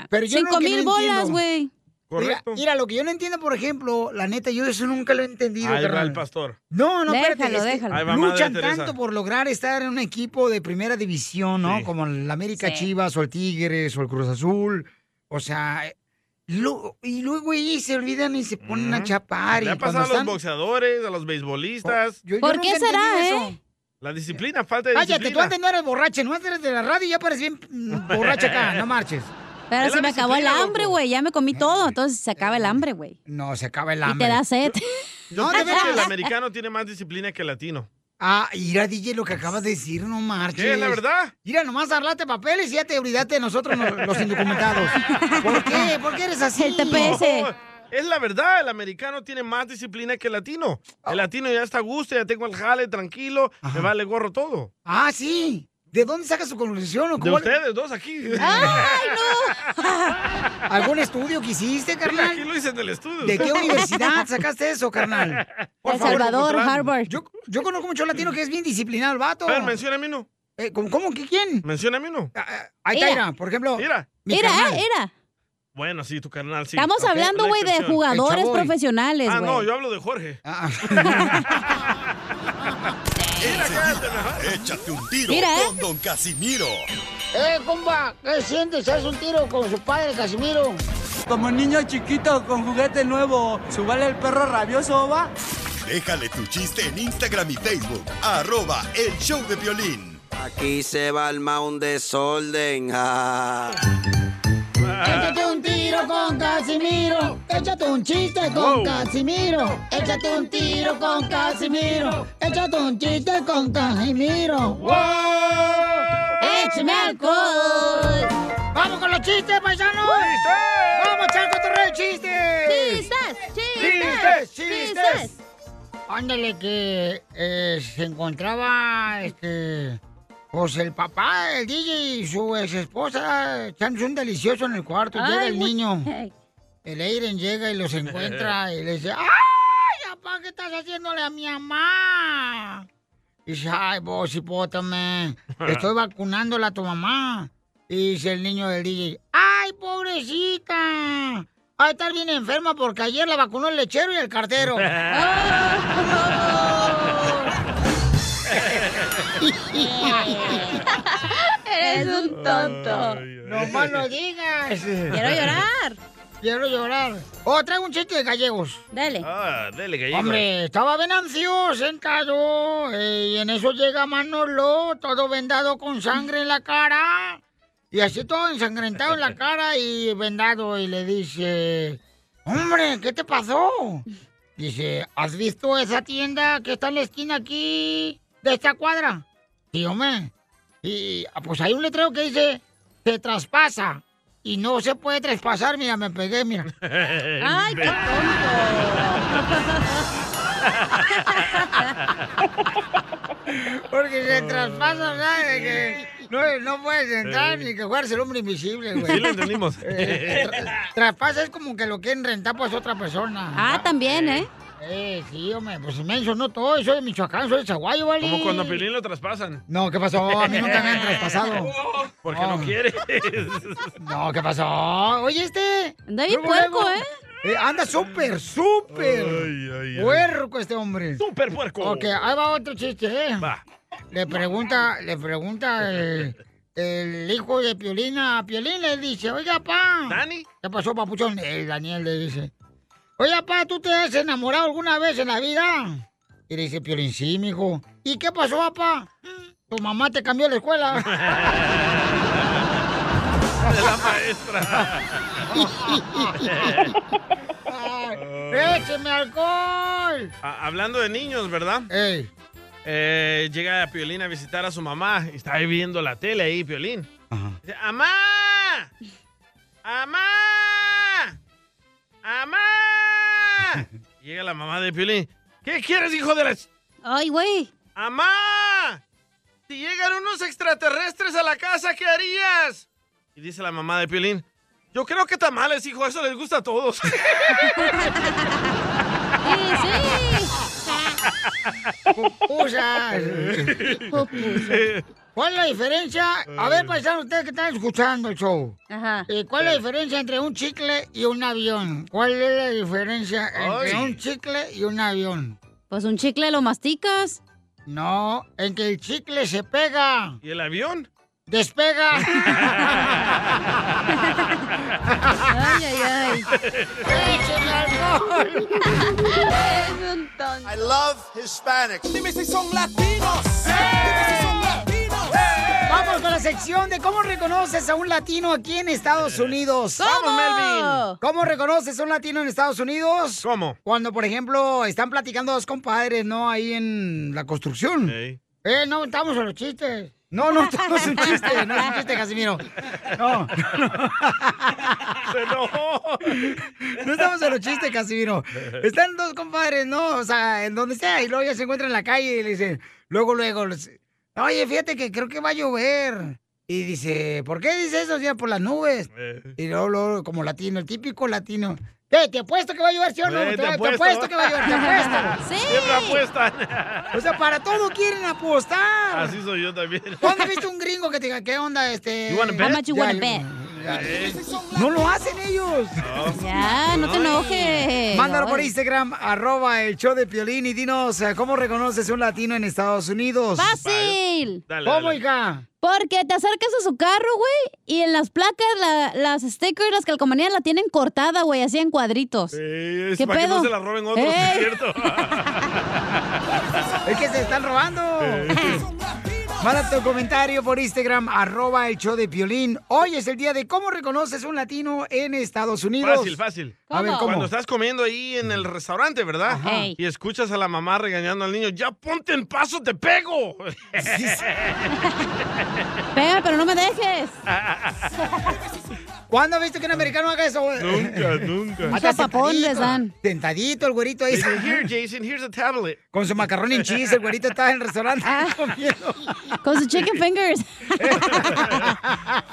S3: Pero yo
S4: Cinco
S3: lo que
S4: mil
S3: no
S4: bolas,
S3: entiendo-
S4: güey.
S3: Mira,
S5: Correcto.
S3: mira, lo que yo no entiendo, por ejemplo, la neta, yo eso nunca lo he entendido,
S5: Ahí va el pastor.
S3: No, no, espérate,
S4: Déjalo,
S3: es que
S4: déjalo.
S3: Luchan tanto por lograr estar en un equipo de primera división, ¿no? Como el América
S4: Sí.
S3: Chivas o el Tigres o el Cruz Azul. O sea, lo- y luego ahí se olvidan y se ponen a chapar.
S5: Le
S3: y
S5: ha pasado a los
S3: están-
S5: boxeadores, a los beisbolistas.
S3: Yo
S4: ¿Por qué será, eh?
S3: eso.
S5: La disciplina, falta de
S3: Cállate, tú
S5: disciplina.
S3: antes no eres borracha, no eres de la radio y ya pareces bien borracha acá, no marches.
S4: Pero se me acabó el hambre, güey. Ya me comí todo, entonces se acaba el hambre, güey.
S3: No, se acaba el
S4: Y
S3: hambre.
S4: te da sed.
S5: Yo
S3: No, de
S5: pienso que el americano tiene más disciplina que el latino.
S3: Ah, mira, DJ, lo que acabas de decir, no marches.
S5: ¿Qué? ¿La verdad?
S3: Mira, nomás arlate papeles y ya te olvidaste de nosotros, no- los indocumentados. ¿Por qué? ¿Por qué eres así?
S4: El TPS.
S5: No, es la verdad, el americano tiene más disciplina que el latino. El latino ya está a gusto, ya tengo el jale, tranquilo, me vale gorro todo.
S3: Ah, sí. ¿De dónde sacas su conclusión? o
S5: De
S3: cómo-
S5: ustedes dos aquí.
S4: ¡Ay, no!
S3: ¿Algún estudio que hiciste,
S5: Aquí
S3: carnal?
S5: lo hice en el estudio.
S3: ¿De qué universidad sacaste eso, carnal? Por
S4: El
S3: favor,
S4: Salvador. Harvard.
S3: Yo, yo conozco mucho latino que es bien disciplinado el vato.
S5: A ver, menciona a mí uno.
S3: Eh, ¿cómo, cómo que quién?
S5: Menciona a mí uno.
S3: Ah, ah, Ahí está, por ejemplo.
S5: Mira,
S3: carnal.
S4: mira.
S5: Bueno, sí, tu carnal, sí.
S4: Estamos hablando, güey, de jugadores profesionales,
S5: Ah, no, yo hablo de Jorge.
S3: Ah,
S6: Enseguida, échate un tiro
S4: Mira, ¿eh?
S6: con Don Casimiro.
S3: ¡Eh, compa! ¿Qué sientes? ¿Haz un tiro con su padre, Casimiro?
S21: Como niño chiquito con juguete nuevo, ¿subale el perro rabioso, va?
S6: Déjale tu chiste en Instagram y Facebook. Arroba el show de violín.
S22: Aquí se va el un desorden. ah.
S3: Échate un tiro con Casimiro. Échate un chiste con
S5: Wow.
S3: Casimiro. Échate un tiro con Casimiro. Échate un chiste con Casimiro. ¡Wow! ¡Échame alcohol! ¡Vamos con los chistes, paisanos! ¡Vamos a echar cotorreo de chistes!
S4: ¡Chistes!
S3: ¡Chistes!
S4: ¡Chistes!
S3: ¡Chistes! Ándale que eh, se encontraba este pues el papá, el DJ y su ex esposa echándose un delicioso en el cuarto. llega
S4: Ay,
S3: el niño. El Eiren llega y los encuentra y le dice, ¡ay, papá, qué estás haciéndole a mi mamá! Y dice, ay, vos, hipótame, estoy vacunándola a tu mamá. Y dice el niño del DJ, ¡ay, pobrecita! Va a estar bien enferma porque ayer la vacunó el lechero y el cartero.
S4: Eres un tonto.
S3: No más no digas.
S4: Quiero llorar.
S3: Quiero llorar. Oh, traigo un chiste de gallegos.
S4: Dale.
S5: Ah, dele, gallego.
S3: Hombre, estaba Venancio sentado eh, y en eso llega Manolo, todo vendado con sangre en la cara. Y así todo ensangrentado en la cara y vendado y le dice, hombre, ¿qué te pasó? Dice, ¿has visto esa tienda que está en la esquina aquí de esta cuadra? Sí, hombre. Y ah, pues hay un letrero que dice, se traspasa. y no se puede traspasar. Mira, me pegué, mira.
S4: Ay, qué
S3: Porque se traspasa, ¿sabes? Que no, no puedes entrar ni que jugarse el hombre invisible, güey.
S5: Sí, lo entendimos.
S3: Eh, tra- traspasa es como que lo quieren rentar pues otra persona.
S4: Ah, también, ¿eh?
S3: Eh, sí, hombre, pues inmenso, no todo, soy de Michoacán, soy de Chaguayo, ¿vale?
S5: Como cuando a Piolín lo traspasan.
S3: No, ¿qué pasó? A mí nunca me han traspasado.
S5: Porque no quieres.
S3: No, ¿qué pasó? Oye, este.
S4: Anda bien puerco,
S3: luego. Eh, anda súper, súper. Puerco este hombre.
S5: Súper puerco.
S3: Ok, ahí va otro chiste, ¿eh?
S5: Va.
S3: Le pregunta, le pregunta el, el hijo de Piolín a Piolín, le dice, oiga, pa.
S5: ¿Dani?
S3: ¿Qué pasó, papuchón? El Daniel le dice, oiga, pa, ¿tú te has enamorado alguna vez en la vida? Y le dice Piolín, sí, mijo. ¿Y qué pasó, papá? Tu mamá te cambió la escuela.
S5: De la maestra.
S3: ¡Écheme alcohol!
S5: Ah, hablando de niños, ¿verdad? Eh, llega Piolín a visitar a su mamá y está ahí viendo la tele ahí, Piolín. Dice, ¡Amá! ¡Amá! ¡Amá! Llega la mamá de Piolín. ¿Qué quieres, hijo de la...
S4: Ay, güey.
S5: ¡Amá! Si llegan unos extraterrestres a la casa, ¿qué harías? Y dice la mamá de Piolín. Yo creo que tamales, hijo, eso les gusta a todos.
S3: Pupusas. ¿Cuál es la diferencia? A ver, paisanos, ustedes que están escuchando el show.
S4: Ajá.
S3: Eh, ¿Cuál es la diferencia entre un chicle y un avión? ¿Cuál es la diferencia entre
S4: Ay.
S3: un chicle y un avión?
S4: Pues un chicle lo masticas.
S3: No, en que el chicle se pega.
S5: ¿Y el avión?
S3: Despega.
S4: Ay, ay, ay.
S3: ¡Écheme alcohol!
S4: Es un tonto.
S12: I love Hispanics. Dime si son latinos. Dime si son latinos.
S3: Vamos con la sección de cómo reconoces a un latino aquí en Estados Unidos.
S4: ¿Cómo?
S3: Melvin! ¿Cómo reconoces a un latino en Estados Unidos?
S5: ¿Cómo?
S3: Cuando, por ejemplo, están platicando dos compadres, ¿no? Ahí en la construcción. Eh, no, estamos en los chistes. No, no, no es un chiste, no es un chiste, Casimiro. No. No estamos en los chistes, Casimiro. Están dos compadres, ¿no? O sea, en donde sea, y luego ya se encuentran en la calle y le dicen, luego, luego, oye, fíjate que creo que va a llover. Y dice, ¿por qué dice eso? Ya por las nubes. Y luego, luego, como latino, el típico latino. ¿Qué? ¿Te apuesto que va a llover, sí o no?
S5: Eh,
S3: te,
S5: te
S3: te
S5: apuesto.
S3: apuesto que va a llover, te apuesto.
S5: Siempre apuestan.
S3: O sea, para todo quieren apostar.
S5: Así soy yo también.
S3: ¿Cuándo viste un gringo que te diga, qué onda, este?
S5: You wanna bet? How much you wanna bet? Eh.
S3: No lo hacen ellos.
S4: Ya, no te enojes.
S3: Mándalo por. Instagram, arroba el show de Piolín y dinos eh, cómo reconoces un latino en Estados Unidos.
S4: Fácil.
S3: ¿Cómo, hija?
S4: Porque te acercas a su carro, güey, y en las placas, la- las stickers, las calcomanías la tienen cortada, güey, así en cuadritos.
S5: Es
S4: ¿Qué
S5: para
S4: pedo?
S5: que no se la roben otros, es cierto.
S3: Es que se están robando. Manda tu comentario por Instagram, arroba el show de Piolín. Hoy es el día de cómo reconoces un latino en Estados Unidos.
S5: Fácil, fácil.
S3: A ver, ¿cómo?
S5: Cuando estás comiendo ahí en el restaurante, ¿verdad? Y escuchas a la mamá regañando al niño, ya ponte en paso, te pego.
S4: Pega, pero no me dejes.
S3: ¿Cuándo has visto que un americano haga eso?
S5: nunca, nunca.
S4: Un zapapón les dan.
S3: Sentadito el güerito ahí.
S5: Dice, Here, Jason, here's a tablet.
S3: Con su macarrón en cheese, el güerito estaba en el restaurante
S4: Ah.
S3: comiendo.
S4: Con sus chicken fingers.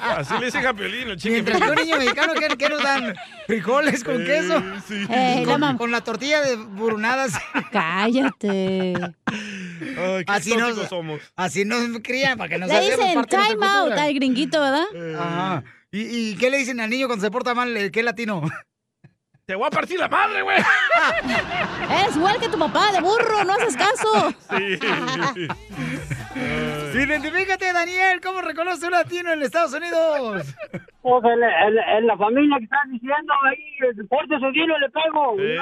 S5: Así le dicen a Piolín, el chicken
S3: Mientras que un niño mexicano, ¿qué, qué nos dan? Frijoles con
S5: Eh,
S3: queso.
S5: sí.
S4: Eh, la
S3: con,
S4: mam-
S3: con la tortilla de burunadas.
S4: Cállate.
S5: Ay, qué
S3: Así nos,
S5: somos.
S3: así nos crían, para que nos
S4: Le dicen
S3: parte de nuestra
S4: time out al gringuito, ¿verdad?
S3: Ajá. ¿Y, ¿Y qué le dicen al niño cuando se porta mal? ¿Qué latino?
S5: Te voy a partir la madre, güey.
S4: Eres igual que tu papá, de burro, no haces caso.
S5: Sí.
S3: Identifícate, Daniel. ¿Cómo reconoce un latino en Estados Unidos?
S13: Pues en, en- en la familia que estás diciendo ahí, pórtese bien o le pego.
S5: Eh.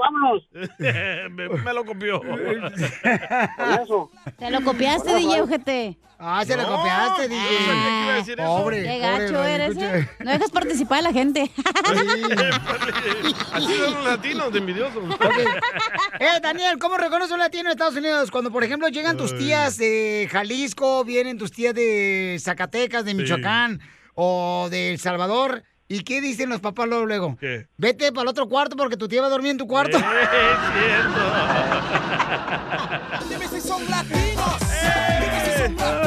S13: Vámonos.
S5: me, me lo copió.
S13: Con eso.
S4: Te lo copiaste, DJ, ojete.
S3: Ah, se lo
S5: No,
S3: copiaste,
S5: no
S3: DJ.
S5: sabía que iba a decir eso.
S3: Pobre,
S4: Qué gacho eres. ¿eh? No dejas participar a la gente.
S5: Así son los latinos de envidiosos.
S3: Eh, Daniel, ¿cómo reconoce un latino en Estados Unidos? Cuando, por ejemplo, llegan tus tías de Jalisco, vienen tus tías de Zacatecas, de Michoacán, o de El Salvador. ¿Y qué dicen los papás luego? luego?
S5: ¿Qué?
S3: Vete para el otro cuarto porque tu tía va a dormir en tu cuarto.
S12: Dime si son latinos.
S3: Ay, Yo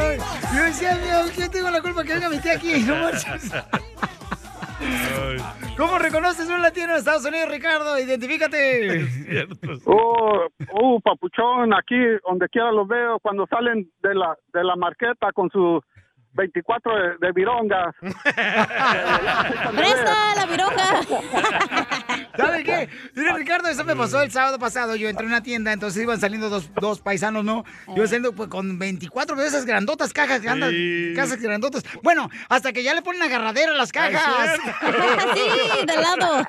S3: decía, "Mío, yo tengo la culpa que venga mi tía aquí. No. ¿Cómo reconoces un latino en Estados Unidos, Ricardo? Identifícate.
S23: Oh, uh, papuchón, aquí donde quiera los veo cuando salen de la de la marqueta con su 24 de, de virongas.
S4: ¡Presta la vironga!
S3: ¿Sabe qué? Mira, Ricardo, eso me pasó el sábado pasado. Yo entré a una tienda, entonces iban saliendo dos, dos paisanos, ¿no? Yo saliendo pues, con 24 de esas grandotas cajas, que andan,
S12: Sí.
S3: cajas grandotas. Bueno, hasta que ya le ponen agarradera a las cajas.
S4: Sí, de lado.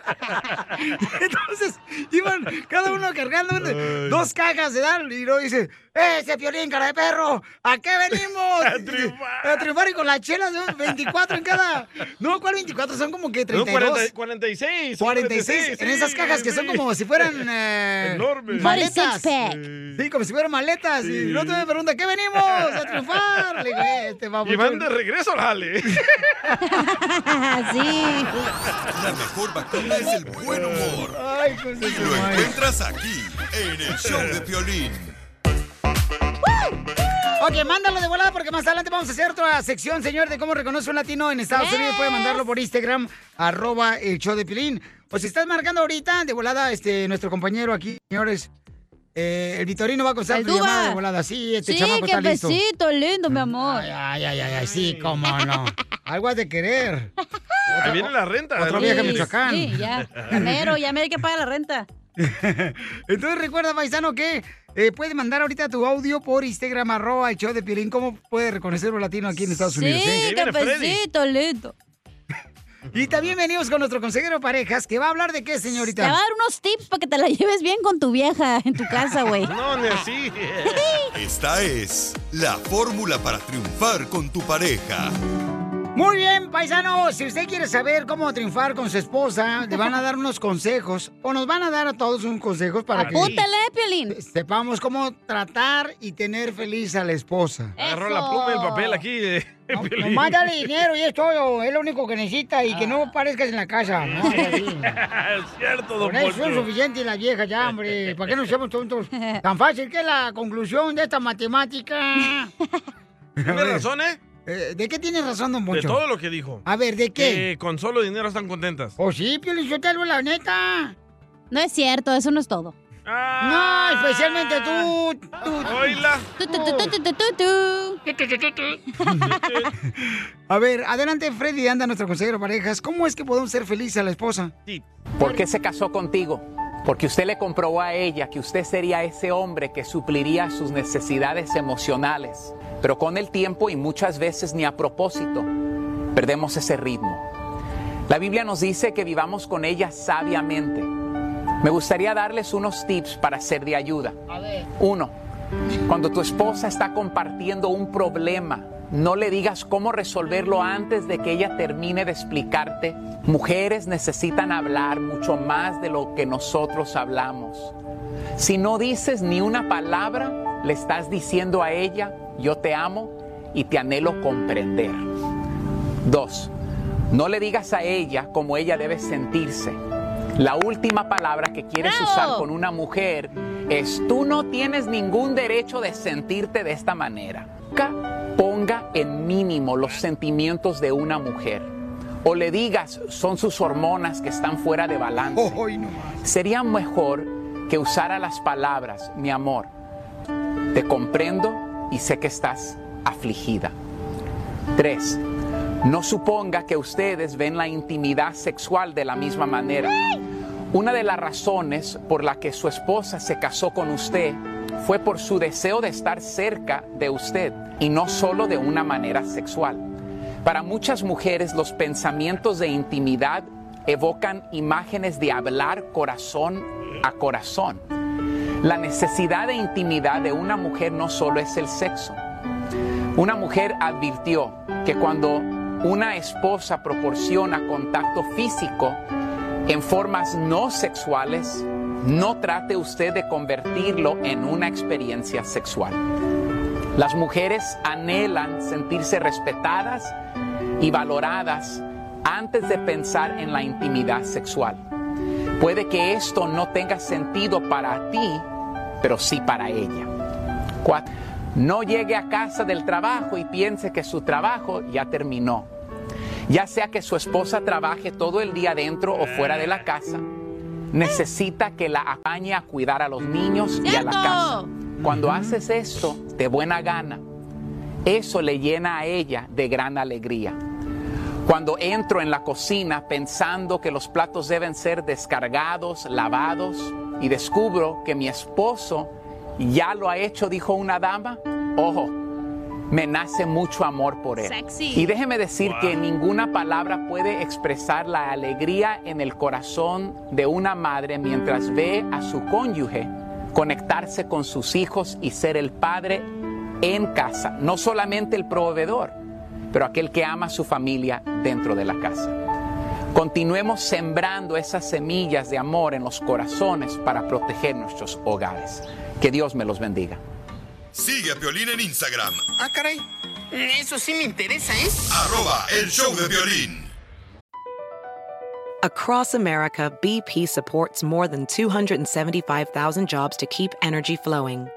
S3: Entonces, iban cada uno cargando dos cajas de dar y luego dice, ¡eh, ese piolín, cara de perro! ¿A qué venimos? a triunfar. A triunfar y con las chelas, ¿no? 24 en cada... No, ¿cuál 24? Son como que
S5: No,
S3: 32.
S5: 40 46.
S3: 46 en esas cajas que son como si fueran eh,
S5: Enormes.
S3: maletas.
S4: 46
S3: Sí, como si fueran maletas. Y no te me pregunta, ¿qué venimos? A triunfar. Le digo, "Eh, te
S5: Y van de regreso al jale.
S4: sí.
S6: La mejor vacuna es el buen humor.
S3: Ay, pues
S6: Y lo encuentras aquí, en el show de Piolín.
S3: Ok, mándalo de volada porque más adelante vamos a hacer otra sección, señor, de cómo reconoce un latino en Estados Unidos. Puede mandarlo por Instagram, arroba el show de Pilín. O si estás marcando ahorita, de volada, este, nuestro compañero aquí, señores, eh, el Vitorino va a contestar
S4: El
S3: tu llamada de volada. Sí, este
S4: Sí,
S3: chamaco
S4: qué
S3: está listo.
S4: besito lindo, mi amor.
S3: Ay, ay, ay, ay, sí, cómo no. Algo has de querer.
S5: Ahí viene la renta.
S3: Otro viaje a Michoacán.
S4: Sí, ya. Llamero, ya me hay que pagar la renta.
S3: Entonces recuerda, paisano, que eh, puede mandar ahorita tu audio por Instagram, arroba el show de Piolín. ¿Cómo puede reconocer un latino aquí en Estados Unidos? eh?
S4: Sí, qué besito lindo.
S3: Y también venimos con nuestro consejero de parejas, que va a hablar de qué, señorita.
S4: Te va a dar unos tips para que te la lleves bien con tu vieja en tu casa, güey.
S5: No, ni así.
S6: Esta es la fórmula para triunfar con tu pareja.
S3: Muy bien, paisano. Si usted quiere saber cómo triunfar con su esposa, le van a dar unos consejos, o nos van a dar a todos unos consejos para que
S4: Apúntale, Piolín.
S3: sepamos cómo tratar y tener feliz a la esposa.
S5: Agarró la pluma y el papel aquí. eh.
S3: Nomás dale dinero y es todo, es lo único que necesita y que no parezcas en la casa. No,
S5: es cierto, don
S3: Con eso es suficiente la vieja ya, hombre. ¿Para qué nos seamos tontos? Tan fácil que es la conclusión de esta matemática.
S5: ¿Tiene razón, eh?
S3: Eh, ¿De qué tiene razón, don
S5: De
S3: Poncho?
S5: todo lo que dijo.
S3: A ver, ¿de qué?
S5: Que con solo dinero están contentas.
S3: ¿O sí, Pio Lizotelo, la neta?
S4: No es cierto, eso no es todo.
S5: Ah.
S3: No, especialmente tú. tú.
S4: Tu, tu, tu.
S3: A ver, adelante, Freddy anda nuestro consejero de parejas. ¿Cómo es que podemos ser felices a la esposa?
S24: ¿Por qué se casó contigo? Porque usted le comprobó a ella que usted sería ese hombre que supliría sus necesidades emocionales. Pero con el tiempo y muchas veces ni a propósito, perdemos ese ritmo. La Biblia nos dice que vivamos con ella sabiamente. Me gustaría darles unos tips para ser de ayuda. Uno, cuando tu esposa está compartiendo un problema, no le digas cómo resolverlo antes de que ella termine de explicarte. Mujeres necesitan hablar mucho más de lo que nosotros hablamos. Si no dices ni una palabra, le estás diciendo a ella, yo te amo y te anhelo comprender. Dos, no le digas a ella cómo ella debe sentirse. La última palabra que quieres
S4: ¡Bravo!
S24: usar con una mujer es tú no tienes ningún derecho de sentirte de esta manera. Nunca ponga en mínimo los sentimientos de una mujer. O le digas son sus hormonas que están fuera de balance. Sería mejor que usara las palabras, mi amor, te comprendo y sé que estás afligida. Tres, no suponga que ustedes ven la intimidad sexual de la misma manera. Una de las razones por la que su esposa se casó con usted fue por su deseo de estar cerca de usted y no solo de una manera sexual. Para muchas mujeres los pensamientos de intimidad evocan imágenes de hablar corazón a corazón. La necesidad de intimidad de una mujer no solo es el sexo. Una mujer advirtió que cuando una esposa proporciona contacto físico en formas no sexuales, no trate usted de convertirlo en una experiencia sexual. Las mujeres anhelan sentirse respetadas y valoradas antes de pensar en la intimidad sexual. Puede que esto no tenga sentido para ti, pero sí para ella. Cuatro, no llegue a casa del trabajo y piense que su trabajo ya terminó. Ya sea que su esposa trabaje todo el día dentro o fuera de la casa, necesita que la apañe a cuidar a los niños y a la casa. Cuando haces esto de buena gana, eso le llena a ella de gran alegría. Cuando entro en la cocina pensando que los platos deben ser descargados, lavados, y descubro que mi esposo ya lo ha hecho, dijo una dama, ojo, me nace mucho amor por él.
S4: Sexy.
S24: Y déjeme decir que ninguna palabra puede expresar la alegría en el corazón de una madre mientras ve a su cónyuge conectarse con sus hijos y ser el padre en casa, no solamente el proveedor, pero aquel que ama a su familia dentro de la casa. Continuemos sembrando esas semillas de amor en los corazones para proteger nuestros hogares. Que Dios me los bendiga.
S6: Sigue a Piolín en Instagram,
S25: Ah, caray. Eso sí me interesa, ¿eh?
S6: arroba el show de violín.
S1: Across America, BP supports more than 275,000 jobs to keep energy flowing.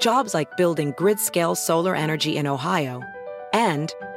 S1: Jobs like building grid scale solar energy in Ohio and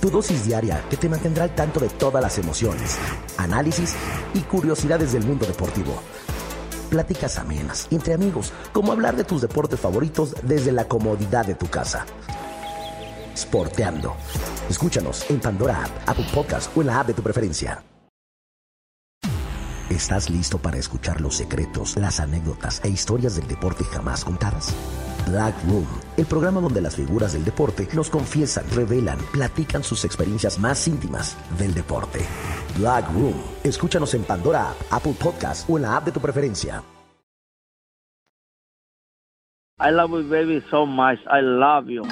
S26: Tu dosis diaria que te mantendrá al tanto de todas las emociones, análisis y curiosidades del mundo deportivo. Pláticas amenas entre amigos, como hablar de tus deportes favoritos desde la comodidad de tu casa. Sporteando. Escúchanos en Pandora App, Apple Podcast o en la app de tu preferencia. ¿Estás listo para escuchar los secretos, las anécdotas e historias del deporte jamás contadas? Black Room, el programa donde las figuras del deporte nos confiesan, revelan, platican sus experiencias más íntimas del deporte. Black Room, escúchanos en Pandora App, Apple Podcast o en la app de tu preferencia.
S2: I love you, baby, so much. I love you.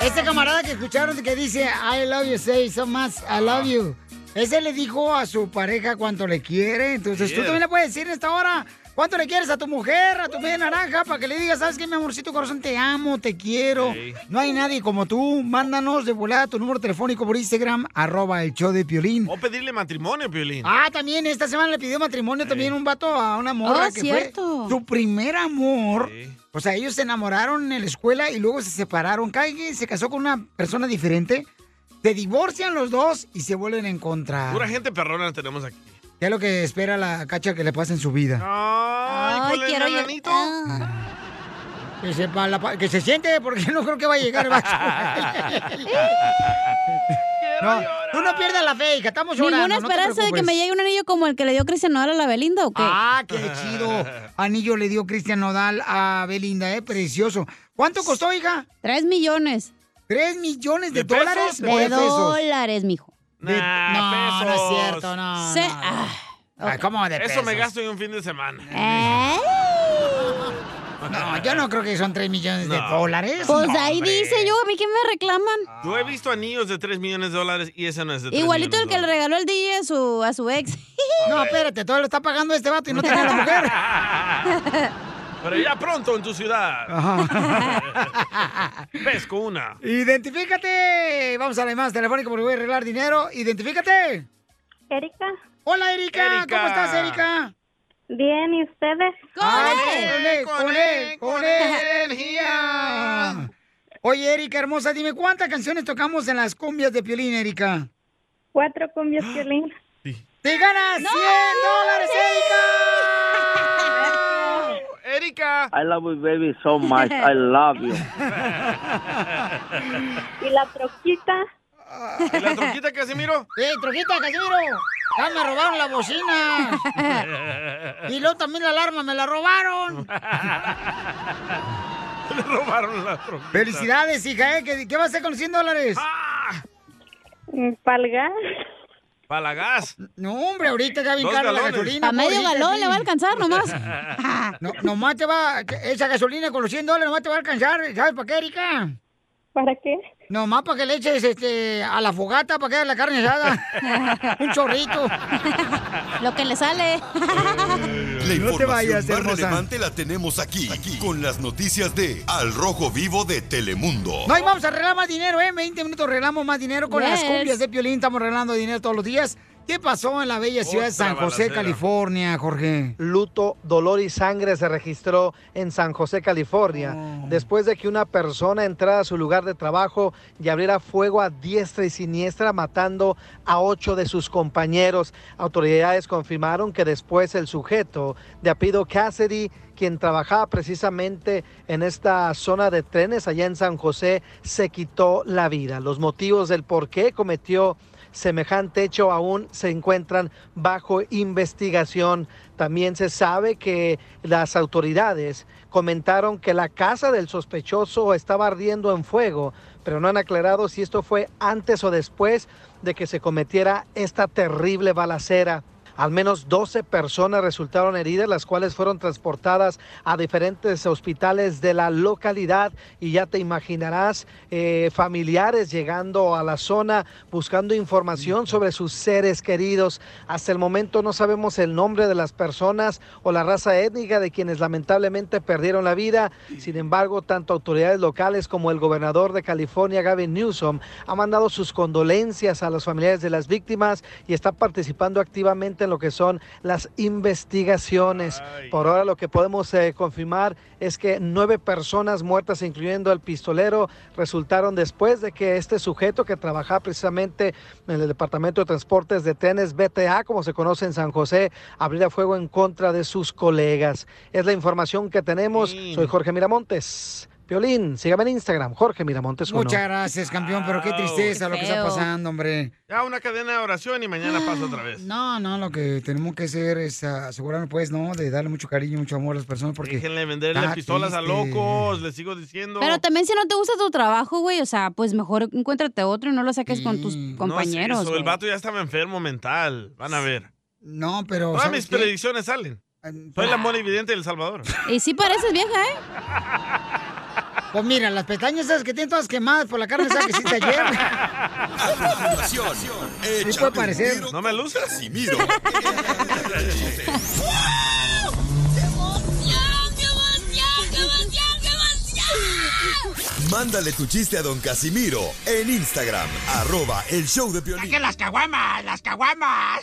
S3: Ese camarada que escucharon que dice I love you, say so much, I love you. Ese le dijo a su pareja cuánto le quiere. Entonces tú
S5: Bien.
S3: también le puedes decir en esta hora cuánto le quieres a tu mujer, a tu media naranja, para que le digas, ¿sabes qué, mi amorcito corazón? Te amo, te quiero. No hay nadie como tú. Mándanos de volada tu número telefónico por Instagram, arroba el show de Piolín.
S5: O pedirle matrimonio, Piolín.
S3: Ah, también esta semana le pidió matrimonio también un vato a una morra
S4: Oh,
S3: que
S4: cierto.
S3: fue su primer amor. O sea, ellos se enamoraron en la escuela y luego se separaron. Quien se casó con una persona diferente. Se divorcian los dos y se vuelven a encontrar.
S5: Pura gente perrona tenemos aquí.
S3: ¿Qué es lo que espera la cacha que le pase en su vida?
S5: Ay,
S4: Ay,
S5: el
S4: quiero yo-
S5: enanito.
S3: Que, sepa la pa- que se siente, porque no creo que va a llegar el no, tú no pierdas la fe, hija. Estamos orando.
S4: ¿Ninguna
S3: no
S4: esperanza de que me llegue un anillo como el que le dio Cristian Nodal a la Belinda o qué?
S3: Ah, qué chido. Anillo le dio Cristian Nodal a Belinda, ¿eh? Precioso. ¿Cuánto costó, hija?
S4: Tres millones.
S3: ¿Tres millones de,
S5: ¿De pesos?
S3: dólares?
S4: De
S3: de pesos?
S4: dólares, mijo.
S3: De-
S5: Nah,
S3: no, no es
S5: pesos.
S3: cierto, no.
S4: Se-
S3: no, no.
S4: ah,
S3: Ay, ¿Cómo de
S5: Eso me
S3: pesos?
S5: gasto en un fin de semana.
S4: ¿Eh?
S3: No, yo no creo que son tres millones de dólares.
S4: Pues
S5: No,
S4: ahí
S5: hombre.
S4: dice yo, a mí que me reclaman.
S5: Yo he visto anillos de 3 millones de dólares y ese no es de 3
S4: Igualito el que le regaló el DJ a su, a su ex.
S3: No, espérate, todo lo está pagando este vato y no tiene la mujer.
S5: Pero ya pronto en tu ciudad. Pesco una.
S3: Identifícate. Vamos a la más telefónica porque voy a arreglar dinero. Identifícate.
S15: Erika.
S3: Hola, Erika.
S15: Erika.
S3: ¿Cómo estás, Erika?
S15: Bien, ¿y ustedes?
S3: Con él, con él, con energía. Oye, Erika, hermosa, dime, ¿cuántas canciones tocamos en las cumbias de Piolín, Erika?
S15: Cuatro cumbias, Piolín.
S3: ¡Te ganas 100 dólares,
S5: Erika!
S2: I love you, baby, so much. I love you.
S15: ¿Y la troquita?
S5: ¿Y la troquita, Casimiro?
S3: ¡Eh, troquita, Casimiro! ¡Ya me robaron la bocina! y luego también la alarma, me la robaron.
S5: Le robaron la troquita.
S3: Felicidades, hija, ¿eh? ¿Qué, qué vas a hacer con los 100 dólares?
S15: ¿Palgar?
S5: Para la gas.
S3: No, hombre, ahorita ya bien cara la gasolina.
S4: A medio galón
S3: sí.
S4: le va a alcanzar nomás.
S3: No, nomás te va, esa gasolina con los 100 dólares nomás te va a alcanzar. ¿Sabes para qué, Erika?
S15: ¿Para qué?
S3: Nomás para que le eches este, a la fogata para que haga la carne asada. Un chorrito.
S4: Lo que le sale.
S6: La
S3: No
S6: información
S3: te vayas,
S6: más
S3: hermosa.
S6: relevante la tenemos aquí, aquí, con las noticias de Al Rojo Vivo de Telemundo.
S3: No, y vamos a arreglar más dinero, ¿eh? En 20 minutos arreglamos más dinero con las cumbias de Piolín. Estamos arreglando dinero todos los días. ¿Qué pasó en la bella ciudad de San José,
S7: balacera.
S3: California, Jorge?
S7: Luto, dolor y sangre se registró en San José, California, después de que una persona entrara a su lugar de trabajo y abriera fuego a diestra y siniestra, matando a ocho de sus compañeros. Autoridades confirmaron que después el sujeto de apellido Cassidy, quien trabajaba precisamente en esta zona de trenes allá en San José, se quitó la vida. Los motivos del por qué cometió semejante hecho aún se encuentran bajo investigación. También se sabe que las autoridades comentaron que la casa del sospechoso estaba ardiendo en fuego, pero no han aclarado si esto fue antes o después de que se cometiera esta terrible balacera. Al menos 12 personas resultaron heridas, las cuales fueron transportadas a diferentes hospitales de la localidad y ya te imaginarás eh, familiares llegando a la zona buscando información sobre sus seres queridos. Hasta el momento no sabemos el nombre de las personas o la raza étnica de quienes lamentablemente perdieron la vida. Sin embargo, tanto autoridades locales como el gobernador de California, Gavin Newsom, ha mandado sus condolencias a los familiares de las víctimas y está participando activamente en lo que son las investigaciones. Por ahora lo que podemos eh, confirmar es que nueve personas muertas, incluyendo el pistolero, resultaron después de que este sujeto que trabajaba precisamente en el Departamento de Transportes de Trenes BTA, como se conoce en San José, abriera fuego en contra de sus colegas. Es la información que tenemos. Soy Jorge Miramontes. Piolín, sígame en Instagram, Jorge Miramontes. uno.
S3: Muchas gracias, campeón, pero qué tristeza lo que está pasando, hombre.
S5: Ya una cadena de oración y mañana pasa otra vez.
S3: No, no, lo que tenemos que hacer es ah, asegurarnos, pues, ¿no? De darle mucho cariño y mucho amor a las personas porque...
S5: Déjenle venderle pistolas a locos, les sigo diciendo.
S4: Pero también si no te gusta tu trabajo, güey, o sea, pues mejor encuéntrate otro y no lo saques con tus
S5: No es
S4: compañeros.
S5: eso, el vato ya estaba enfermo mental. Van a ver.
S3: No, pero...
S5: Todas
S3: ¿sabes
S5: mis
S3: qué?
S5: predicciones salen. Soy la mona evidente del Salvador.
S4: Y sí pareces vieja, ¿eh?
S3: Pues mira, las pestañas esas que tienen todas quemadas por la carne esa que hiciste ayer.
S6: A continuación,
S3: Sí
S6: échate
S3: puede parecer.
S5: ¿No me luces?
S6: Casimiro. Mándale tu chiste a don Casimiro en Instagram, arroba el show de Piolín.
S12: las caguamas! ¡Las caguamas!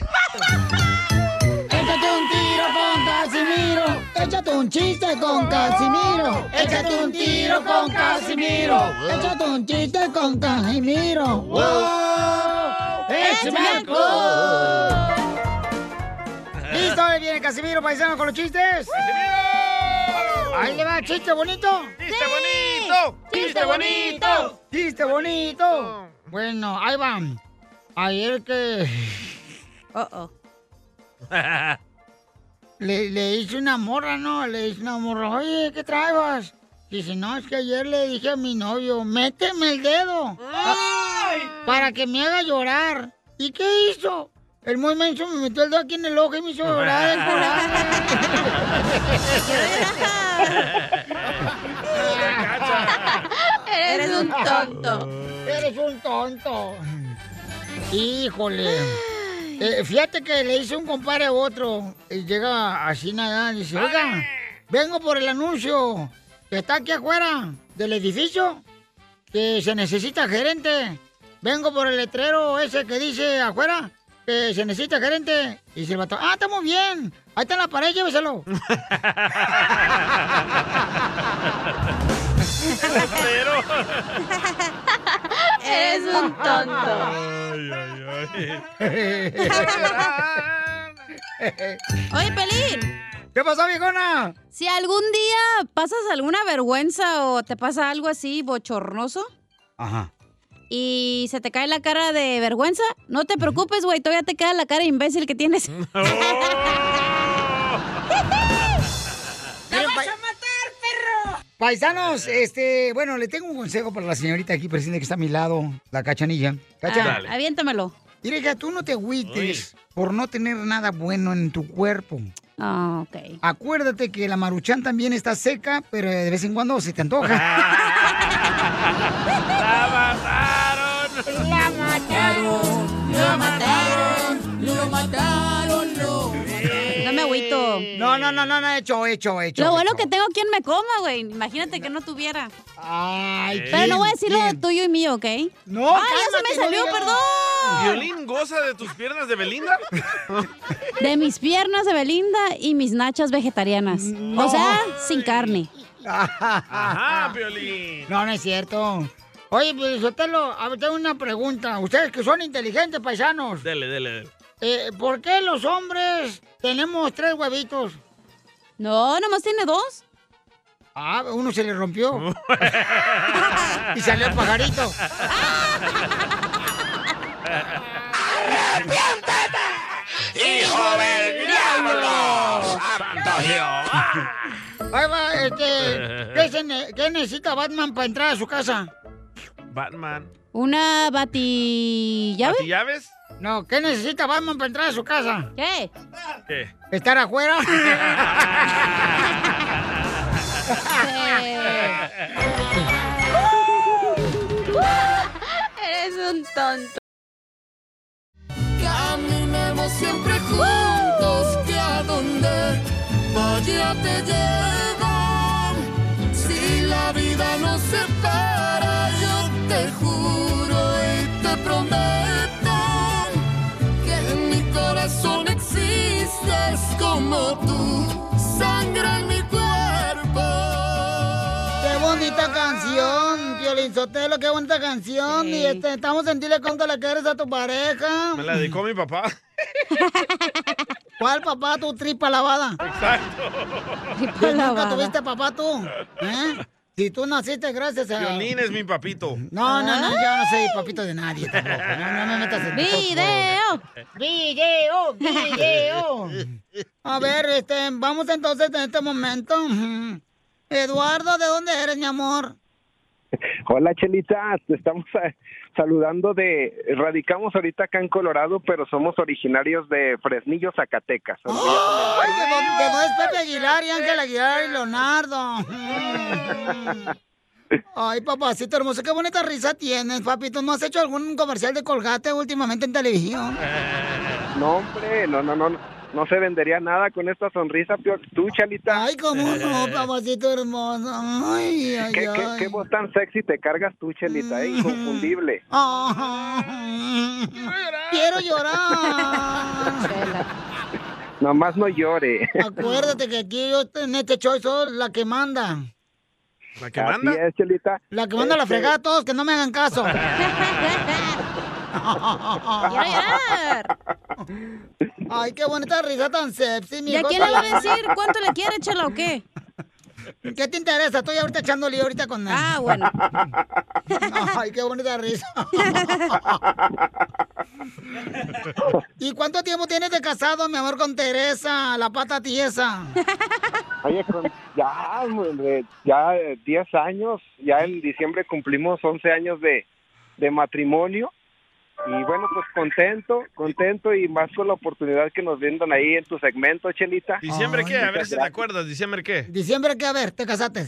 S3: Échate un tiro con Casimiro. Échate un chiste con Casimiro. Échate un tiro con Casimiro. Échate un chiste con Casimiro. ¡Wow! ¡Échame! ¿Listo? Ahí viene Casimiro paisano con los chistes. Ahí le va, chiste bonito.
S5: ¡Chiste bonito! ¡Chiste bonito!
S3: Chiste bonito. Bueno, ahí van. Ayer que
S4: Oh, oh.
S3: le, le hice una morra, ¿no? Le hice una morra, oye, ¿qué traes? Dice, no, es que ayer le dije a mi novio, méteme el dedo pa- para que me haga llorar. ¿Y qué hizo? El muy menso me metió el dedo aquí en el ojo y me hizo llorar el
S4: Eres un tonto.
S3: Eres un tonto. Híjole. Eh, fíjate que le hice un compadre a otro. Y llega así nada. Y dice, oiga, vengo por el anuncio que está aquí afuera del edificio. Que se necesita gerente. Vengo por el letrero ese que dice afuera que se necesita gerente. Y dice el vato, ah, está muy bien. Ahí está en la pared, lléveselo.
S4: Eres un tonto. Oye, Pelín.
S3: ¿Qué pasó, viejona?
S4: Si algún día pasas alguna vergüenza o te pasa algo así bochornoso
S3: Ajá.
S4: y se te cae la cara de vergüenza, no te preocupes, güey, todavía te queda la cara de imbécil que tienes.
S3: Miren, pa- Paisanos, este, bueno, le tengo un consejo para la señorita aquí presente que está a mi lado, la cachanilla. Cacha,
S4: Ah, aviéntamelo.
S3: Mira, hija, tú no te agüites por no tener nada bueno en tu cuerpo.
S4: Ah, ok.
S3: Acuérdate que la maruchan también está seca, pero de vez en cuando se te antoja.
S4: No,
S3: no, no, no, no, hecho, hecho, hecho.
S4: Lo bueno que tengo quien me coma, güey. Imagínate que no tuviera.
S3: Ay,
S4: Pero no voy a decir lo tuyo y mío, ¿ok?
S3: No,
S4: ¡Ah, ya se
S3: cálmate,
S4: me salió, perdón!
S5: ¿Violín goza de tus piernas de Belinda?
S4: De mis piernas de Belinda y mis nachas vegetarianas. O sea, sin carne.
S5: Ajá, Violín.
S3: No, no es cierto. Oye, pues, Sotelo, tengo una pregunta. Ustedes que son inteligentes, paisanos,
S5: Dele, dele, dele.
S3: Eh, ¿por qué los hombres tenemos tres huevitos?
S4: No, nomás tiene dos.
S3: Ah, uno se le rompió. y salió el pajarito.
S12: ¡Hijo del diablo! ¡Santo Jehová!
S3: Ahí va, este, ¿qué, se ne- qué necesita Batman para entrar a su casa?
S5: Batman.
S4: Una batillave.
S5: ¿Llaves?
S3: No, ¿qué necesita Batman para entrar a su casa?
S4: ¿Qué?
S5: ¿Qué?
S3: ¿Estar afuera?
S4: Eres un tonto.
S12: Caminemos siempre juntos, que a donde vaya te llevan. Si la vida nos separa, como tú, sangre en mi cuerpo.
S3: ¡Qué bonita canción, Piolín Sotelo! ¡Qué bonita canción! Y este, estamos en dile cuánto le quieres a tu pareja.
S5: Me la dedicó mi papá.
S3: ¿Cuál papá? Tu tripa lavada.
S5: Exacto.
S3: ¿Tú nunca tuviste papá tú? ¿Eh? Si tú naciste gracias a...
S5: Violín es mi papito.
S3: No, no, no, yo no soy papito de nadie tampoco. No, no me metas en...
S4: ¡Video!
S3: ¡Video! ¡Video! A ver, este, vamos entonces en este momento. Eduardo, ¿de dónde eres, mi amor?
S27: Hola Chelita, estamos eh, saludando de, radicamos ahorita acá en Colorado, pero somos originarios de Fresnillo, Zacatecas.
S3: Ay, ¿de dónde, de Pepe Aguilar y Ángel Aguilar y Leonardo? Mm. Ay, papacito hermoso, qué bonita risa tienes, papito. ¿No has hecho algún comercial de Colgate últimamente en televisión?
S27: No, hombre, no, no, no, no se vendería nada con esta sonrisa, tú, Chalita.
S3: Ay, cómo no, papacito hermoso. Ay, ay,
S27: ¿Qué, qué,
S3: ay.
S27: qué voz tan sexy te cargas tú, Chelita, eh? inconfundible.
S3: Ay, quiero llorar.
S27: Nomás no llore.
S3: Acuérdate que aquí yo en este show soy la que manda.
S5: ¿La que
S27: Así
S5: manda?
S27: es, Chelita.
S3: La que manda la
S27: Este,
S3: fregada a todos que no me hagan caso.
S4: Quiero llorar.
S3: Ay, qué bonita risa tan sexy, mi
S4: ¿Y a quién le va a decir cuánto le quiere, chela, o qué?
S3: ¿Qué te interesa? Estoy ahorita echando lío ahorita con él.
S4: Ah, bueno.
S3: Ay, qué bonita risa. ¿Y cuánto tiempo tienes de casado, mi amor, con Teresa, la pata tiesa?
S27: Oye, con- ya, hombre, ya eh, 10 años, ya en diciembre cumplimos 11 años de, de matrimonio. Y bueno, pues contento, contento y más con la oportunidad que nos brindan ahí en tu segmento, Chelita.
S5: ¿Diciembre qué? A ver si te acuerdas. ¿Diciembre qué?
S3: Diciembre, ¿qué? A ver, ¿te casaste?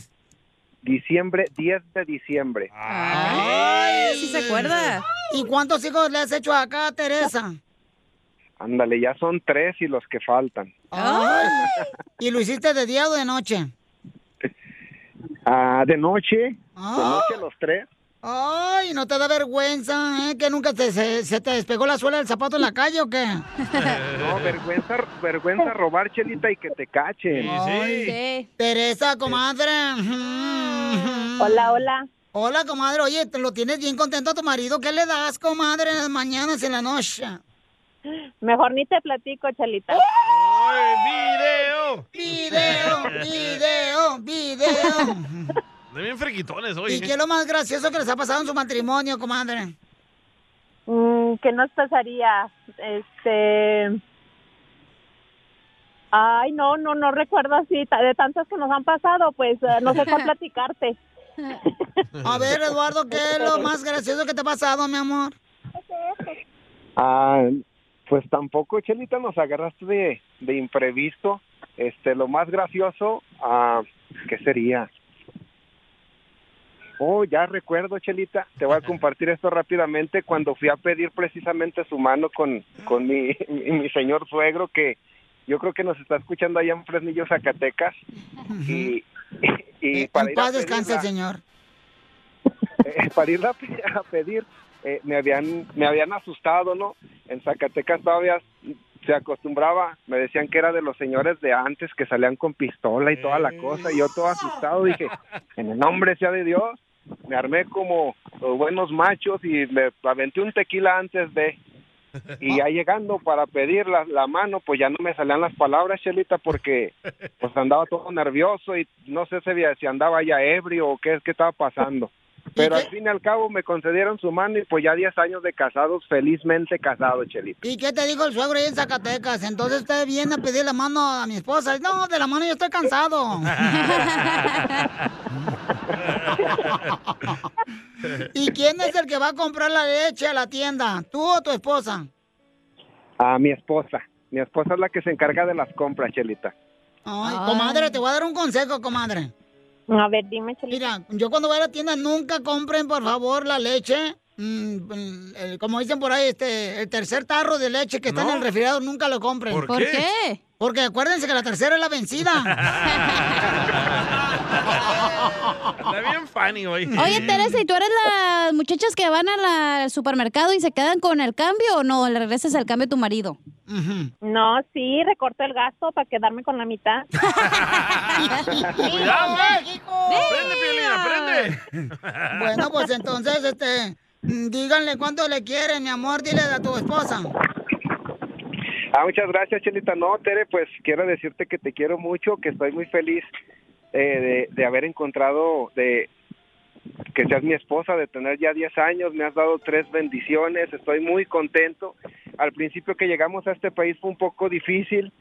S27: Diciembre, 10 de diciembre.
S3: Ay,
S4: sí se acuerda.
S3: ¿Y cuántos hijos le has hecho acá a Teresa?
S27: Ándale, ya son tres y los que faltan.
S3: Ay. ¿Y lo hiciste de día o de noche?
S27: Ah, de noche, de
S3: Ah.
S27: noche los tres.
S3: Ay, ¿no te da vergüenza, eh? ¿Que nunca te, se, se te despegó la suela del zapato en la calle o qué?
S27: No, vergüenza, vergüenza robar, Chelita, y que te cachen.
S3: Ay, Teresa, comadre.
S15: Hola, hola.
S3: Hola, comadre. Oye, ¿te lo tienes bien contento a tu marido? ¿Qué le das, comadre, en las mañanas y en la noche?
S15: Mejor ni te platico, Chalita.
S5: ¡Video!
S3: ¡Video! ¡Video! ¡Video!
S5: De bien frequitones hoy.
S3: ¿Y qué es lo más gracioso que les ha pasado en su matrimonio, comadre?
S15: Mm, ¿Qué nos pasaría? Este... Ay, no, no, no recuerdo así. De tantas que nos han pasado, pues eh, no sé cuál platicarte.
S3: A ver, Eduardo, ¿qué es lo más gracioso que te ha pasado, mi amor?
S27: Ah, pues tampoco, Chelita, nos agarraste de, de imprevisto. Este, lo más gracioso, ah, ¿qué sería? Oh, ya recuerdo, Chelita. Te voy a compartir esto rápidamente. Cuando fui a pedir precisamente su mano con, con mi, mi, mi señor suegro, que yo creo que nos está escuchando allá en Fresnillo, Zacatecas. Y, y para
S3: En
S27: ir a
S3: paz descanse el
S27: pedirla-
S3: señor.
S27: eh, para ir a, a pedir, eh, me habían me habían asustado, ¿no? En Zacatecas todavía se acostumbraba, me decían que era de los señores de antes que salían con pistola y toda la cosa, y yo todo asustado dije, en el nombre sea de Dios, me armé como los buenos machos y me aventé un tequila antes de... Y ya llegando para pedir la, mano, pues ya no me salían las palabras, Chelita, porque pues andaba todo nervioso y no sé si, si andaba ya ebrio o qué, qué estaba pasando. Pero al fin y al cabo me concedieron su mano y pues ya 10 años de casados, felizmente casados, Chelita.
S3: ¿Y qué te dijo el suegro ahí en Zacatecas? Entonces usted viene a pedir la mano a mi esposa. No, de la mano yo estoy cansado. ¿Y quién es el que va a comprar la leche a la tienda? ¿Tú o tu esposa?
S27: A mi esposa. Mi esposa es la que se encarga de las compras, Chelita.
S3: Ay, comadre, te voy a dar un consejo, comadre.
S15: A ver, dime,
S3: Mira, yo cuando voy a la tienda nunca compren, por favor, la leche. mm, el- como dicen por ahí, este, el tercer tarro de leche que está en el refrigerador, nunca lo compren.
S5: ¿Por ¿Por qué? qué?
S3: Porque acuérdense que la tercera es la vencida.
S5: Está bien funny hoy.
S4: Oye, Teresa, ¿y tú eres las muchachas que van al supermercado y se quedan con el cambio o no? ¿Le regresas el cambio a tu marido?
S15: No, sí, recorto el gasto para quedarme con la mitad.
S5: ¡Cuidado, eh! ¡Aprende, Piolín, aprende!
S3: Bueno, pues entonces, este, díganle cuánto le quieren, mi amor, dile a tu esposa.
S27: Ah, muchas gracias, Chelita. No, Tere, pues quiero decirte que te quiero mucho, que estoy muy feliz eh, de, de haber encontrado, de que seas mi esposa, de tener ya 10 años, me has dado tres bendiciones, estoy muy contento. Al principio que llegamos a este país fue un poco difícil,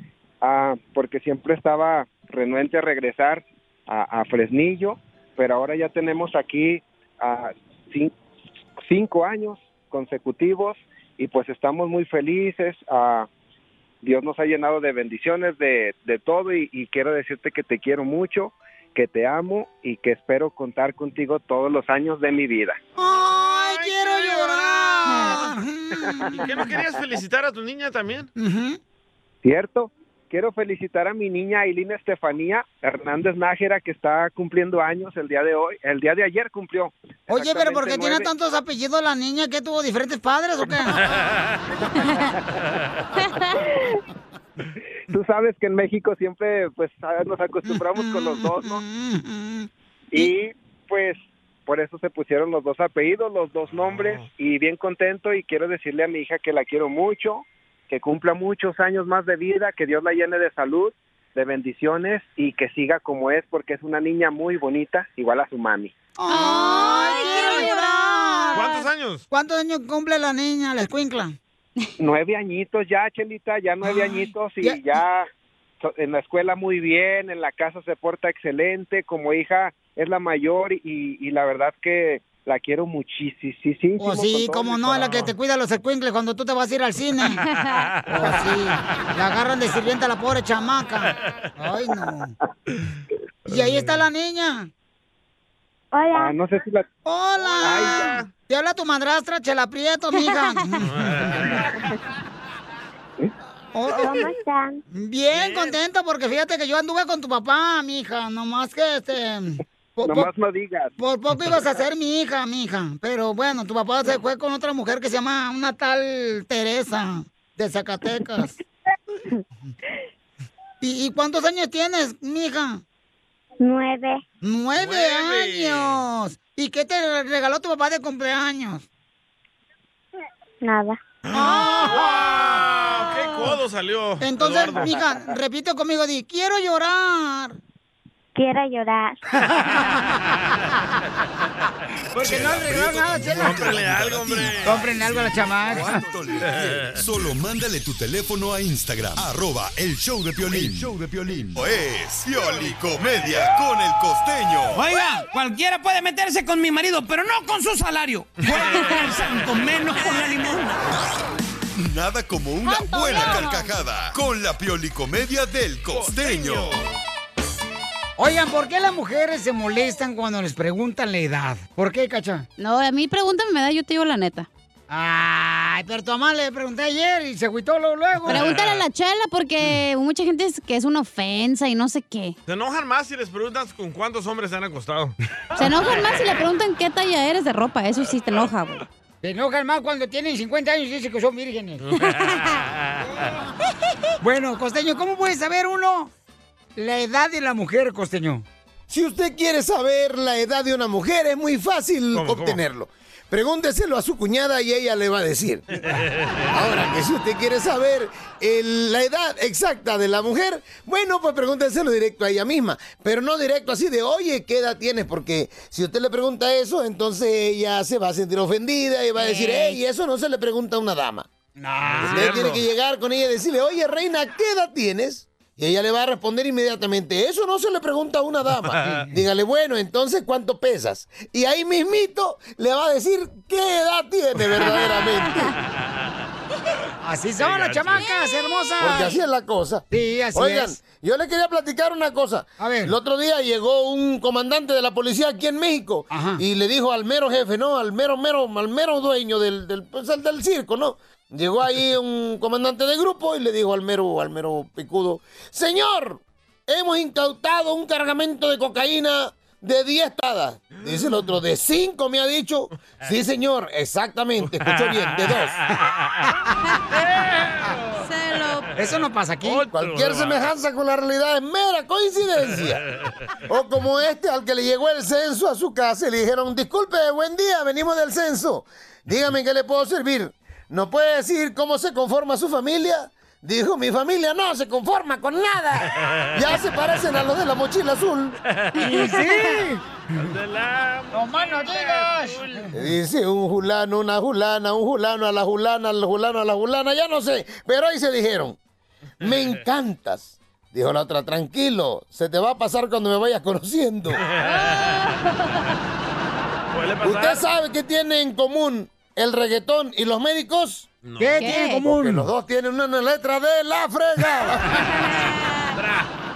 S27: ah, porque siempre estaba renuente a regresar a, a Fresnillo, pero ahora ya tenemos aquí ah, cin- cinco años consecutivos y pues estamos muy felices. ah, Dios nos ha llenado de bendiciones, de, de todo y, y quiero decirte que te quiero mucho, que te amo y que espero contar contigo todos los años de mi vida.
S3: ¡Ay, quiero llorar!
S5: ¿Y qué no querías felicitar a tu niña también?
S27: ¿Cierto? Quiero felicitar a mi niña Aileen Estefanía Hernández Nájera que está cumpliendo años el día de hoy, el día de ayer cumplió.
S3: Oye, pero ¿por qué tiene tantos apellidos la niña? ¿Que tuvo diferentes padres o qué?
S27: Tú sabes que en México siempre pues nos acostumbramos con los dos, ¿no? Y pues por eso se pusieron los dos apellidos, los dos nombres y bien contento y quiero decirle a mi hija que la quiero mucho, que cumpla muchos años más de vida, que Dios la llene de salud, de bendiciones y que siga como es porque es una niña muy bonita, igual a su mami.
S3: ¡Ay, quiero llorar!
S5: ¿Cuántos años?
S3: ¿Cuántos años cumple la niña, la escuincla?
S27: Nueve añitos ya, Chelita, ya nueve añitos y ya. so- en la escuela muy bien, en la casa se porta excelente, como hija es la mayor y, y la verdad que la quiero muchísimo.
S3: O sí, como no, es la que te cuida los escuincles cuando tú te vas a ir al cine. O sí, la agarran de sirvienta a la pobre chamaca. Ay, no. Y ahí está la niña.
S27: Ah, no sé si la...
S3: ¡Hola! Te habla tu madrastra, Chela Prieto, mija. ¿Cómo
S8: están?
S3: Bien, contento porque fíjate que yo anduve con tu papá, mi hija, nomás que este... po- po-
S27: Nomás no digas.
S3: Por poco ibas a ser mi hija, mi hija. Pero bueno, tu papá se fue con otra mujer que se llama una tal Teresa de Zacatecas. ¿Y, y cuántos años tienes, mi hija?
S8: Nueve.
S3: Nueve,
S8: Nueve.
S3: años. ¿Y qué te regaló tu papá de cumpleaños?
S8: Nada.
S5: ¡Ah! ¡Qué codo salió!
S3: Entonces,
S5: Eduardo.
S3: mija, repite conmigo, di, quiero llorar.
S8: Quiero llorar.
S3: Porque no le regalaron nada, Chela.
S5: Cómprale algo, hombre.
S3: Cómprenle algo a la chamaca.
S6: Solo mándale tu teléfono a Instagram, arroba el show de Piolín. El show de Piolín. Es Pioli Comedia con el costeño.
S9: Oiga, cualquiera puede meterse con mi marido, pero no con su salario. El santo, menos con la limosna.
S6: Nada como una buena carcajada con la Pioli Comedia del costeño.
S3: Oigan, ¿por qué las mujeres se molestan cuando les preguntan la edad? ¿Por qué, cacha?
S4: No, a mí pregúntame mi edad, yo te digo la neta.
S3: Ay, pero tu mamá le pregunté ayer y se agüitó luego. luego.
S4: Pregúntale a la chela porque mucha gente es que es una ofensa y no sé qué.
S5: Se enojan más si les preguntas con cuántos hombres se han acostado.
S4: Se enojan más si le preguntan qué talla eres de ropa. Eso sí te enoja, güey.
S3: Se enojan más cuando tienen 50 años y dicen que son vírgenes. bueno, costeño, ¿cómo puede saber uno la edad de la mujer, costeño?
S19: Si usted quiere saber la edad de una mujer, es muy fácil
S3: ¿Cómo, cómo?
S19: obtenerlo. Pregúnteselo a su cuñada y ella le va a decir. Ahora que si usted quiere saber el- la edad exacta de la mujer, bueno, pues pregúnteselo directo a ella misma. Pero no directo así de, oye, ¿qué edad tienes? Porque si usted le pregunta eso, entonces ella se va a sentir ofendida y va a decir,
S3: Ey.
S19: hey, eso no se le pregunta a una dama. Usted
S3: cierto.
S19: tiene que llegar con ella y decirle, oye, reina, ¿qué edad tienes? Y ella le va a responder inmediatamente, eso no se le pregunta a una dama. Dígale, bueno, entonces, ¿cuánto pesas? Y ahí mismito le va a decir qué edad tiene verdaderamente.
S3: Así son las chamacas, hermosas.
S19: Porque así es la cosa.
S3: Sí, así
S19: Oigan,
S3: es.
S19: yo le quería platicar una cosa.
S3: A ver.
S19: El otro día llegó un comandante de la policía aquí en México y le dijo al mero jefe, ¿no? Al mero, mero, al mero dueño del, del, pues, del circo, ¿no? Llegó ahí un comandante de grupo y le dijo al mero, al mero picudo, señor, hemos incautado un cargamento de cocaína de 10 tadas. Dice el otro, de 5 me ha dicho. Sí, señor, exactamente, escuchó bien, de 2.
S3: Eso no pasa aquí.
S19: Cualquier semejanza con la realidad es mera coincidencia. O como este al que le llegó el censo a su casa y le dijeron, disculpe, buen día, venimos del censo. Dígame en qué le puedo servir. ¿No puede decir cómo se conforma su familia? Dijo, mi familia no se conforma con nada. Ya se parecen a los de la mochila azul.
S3: Y sí. No más no digas.
S19: Dice un julano, una julana, un julano a la julana, al julano a la julana, ya no sé. Pero ahí se dijeron, me encantas. Dijo la otra, tranquilo, se te va a pasar cuando me vayas conociendo. ¿Usted sabe qué tiene en común el reggaetón y los médicos?
S3: ¿Qué tiene en común?
S19: Porque los dos tienen una letra de la fregada.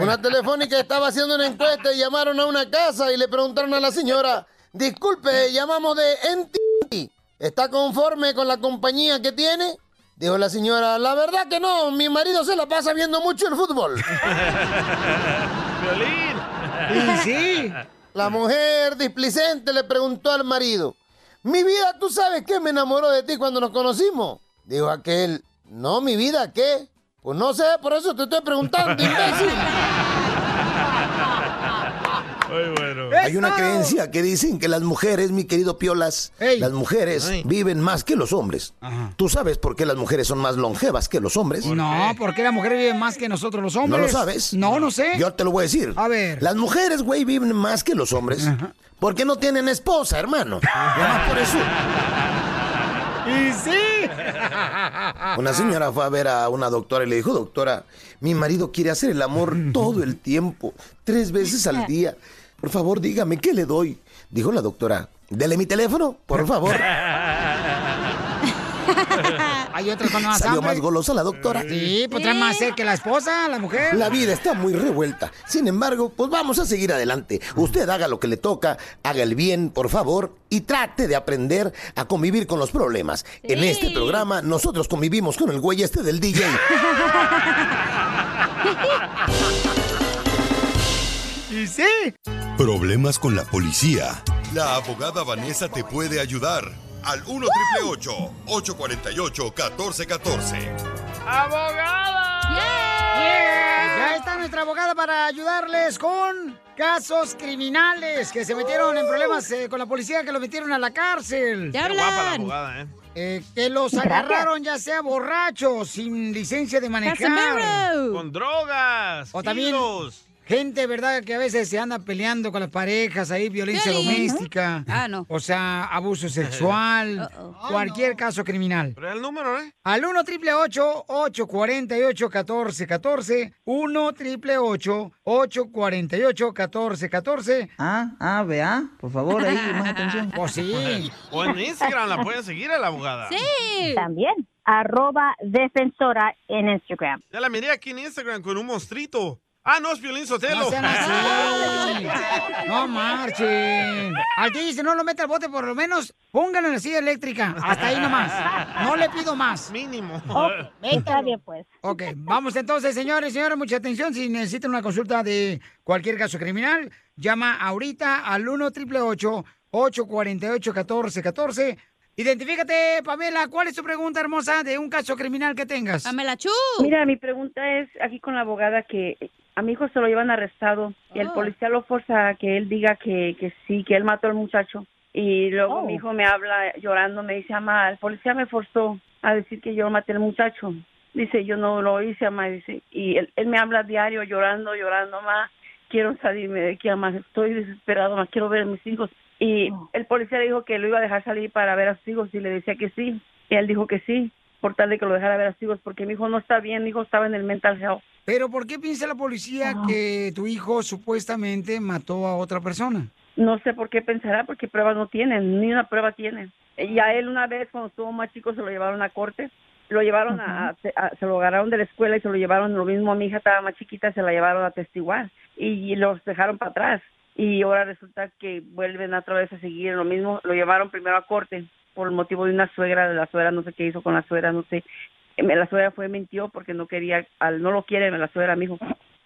S19: Una telefónica estaba haciendo una encuesta y llamaron a una casa y le preguntaron a la señora, disculpe, llamamos de NT, ¿está conforme con la compañía que tiene? Dijo la señora, la verdad que no, mi marido se la pasa viendo mucho el fútbol.
S5: Violín.
S19: Y sí. La mujer displicente le preguntó al marido, mi vida, ¿tú sabes qué me enamoró de ti cuando nos conocimos? Dijo aquel, no, mi vida, ¿qué? Pues no sé, por eso te estoy preguntando, imbécil.
S5: Muy bueno.
S19: Hay una creencia que dicen que las mujeres, mi querido Piolas, las mujeres viven más que los hombres. ¿Tú sabes por qué las mujeres son más longevas que los hombres?
S3: No, porque la mujer vive más que nosotros los
S19: ¿No
S3: hombres.
S19: lo sabes?
S3: No, no sé.
S19: Yo te lo voy a decir.
S3: A ver.
S19: Las mujeres, güey, viven más que los hombres. Porque no tienen esposa, hermano. Nada más por eso.
S3: Y sí.
S19: Una señora fue a ver a una doctora y le dijo, doctora, mi marido quiere hacer el amor todo el tiempo, tres veces al día. Por favor, dígame, ¿qué le doy? Dijo la doctora, dele mi teléfono, por favor.
S3: Hay otras con más
S28: ¿Salió
S3: hambre.
S28: más golosa la doctora?
S3: Sí, pues trae más sed que la esposa, la mujer.
S28: La vida está muy revuelta. Sin embargo, pues vamos a seguir adelante. Usted haga lo que le toca, haga el bien, por favor, y trate de aprender a convivir con los problemas. En este programa, nosotros convivimos con el güey este del DJ.
S3: Sí.
S6: Problemas con la policía. La abogada Vanessa te puede ayudar. Al 1 848 1414
S5: ¡Abogada!
S3: Yeah. Ya está nuestra abogada para ayudarles con casos criminales que se metieron en problemas eh, con la policía, que los metieron a la cárcel.
S5: Qué guapa la abogada, ¿eh?
S3: Eh, que los agarraron ya sea borrachos, sin licencia de manejar.
S5: Con drogas.
S3: O también
S5: kilos.
S3: Gente, ¿verdad? Que a veces se anda peleando con las parejas, ahí violencia doméstica.
S4: Ah, no.
S3: O sea, abuso sexual, cualquier caso criminal.
S5: Pero el número, ¿eh?
S3: Al 1 triple 848 1414 1 triple 848 1414
S29: Ah, ah, vea, por favor, ahí, más atención.
S3: Pues sí.
S5: O en Instagram la pueden seguir a la abogada.
S30: También. Arroba defensora en Instagram.
S5: Ya la miré aquí en Instagram con un monstruito. Ah, no, es Violín Sotelo.
S3: No sean así. No marchen. Al que dice no lo mete al bote, por lo menos pónganlo en la silla eléctrica. Hasta ahí nomás. No le pido más.
S5: Mínimo.
S30: Está bien, pues.
S3: Ok, vamos entonces, señores, señores, mucha atención. Si necesitan una consulta de cualquier caso criminal, llama ahorita al 1 888 848 1414 Identifícate, Pamela. ¿Cuál es tu pregunta hermosa de un caso criminal que tengas?
S4: Pamela Chu.
S31: Mira, mi pregunta es aquí con la abogada que a mi hijo se lo llevan arrestado y el
S4: Oh.
S31: policía lo forza a que él diga que, que sí, que él mató al muchacho. Y luego
S30: Oh.
S31: mi hijo me habla llorando, me dice, mamá, el policía me forzó a decir que yo maté al muchacho. Dice, yo no lo hice, mamá, dice. Y él, él me habla diario llorando, llorando, mamá, quiero salirme de aquí, mamá, estoy desesperado, mamá, quiero ver a mis hijos. Y el policía le dijo que lo iba a dejar salir para ver a sus hijos y le decía que sí. Y él dijo que sí, por tal de que lo dejara ver a sus hijos, porque mi hijo no está bien, mi hijo estaba en el mental health.
S3: Pero ¿por qué piensa la policía que tu hijo supuestamente mató a otra persona?
S31: No sé por qué pensará, porque pruebas no tienen, ni una prueba tienen. Y a él una vez, cuando estuvo más chico, se lo llevaron a corte. Lo llevaron a, a- se lo agarraron de la escuela y se lo llevaron, lo mismo a mi hija estaba más chiquita, se la llevaron a testiguar y los dejaron para atrás. Y ahora resulta que vuelven otra vez a seguir lo mismo, lo llevaron primero a corte por el motivo de una suegra, de la suegra no sé qué hizo con la suegra, no sé. Eh, La suegra fue mintió porque no quería, al no lo quiere la suegra, mi hijo.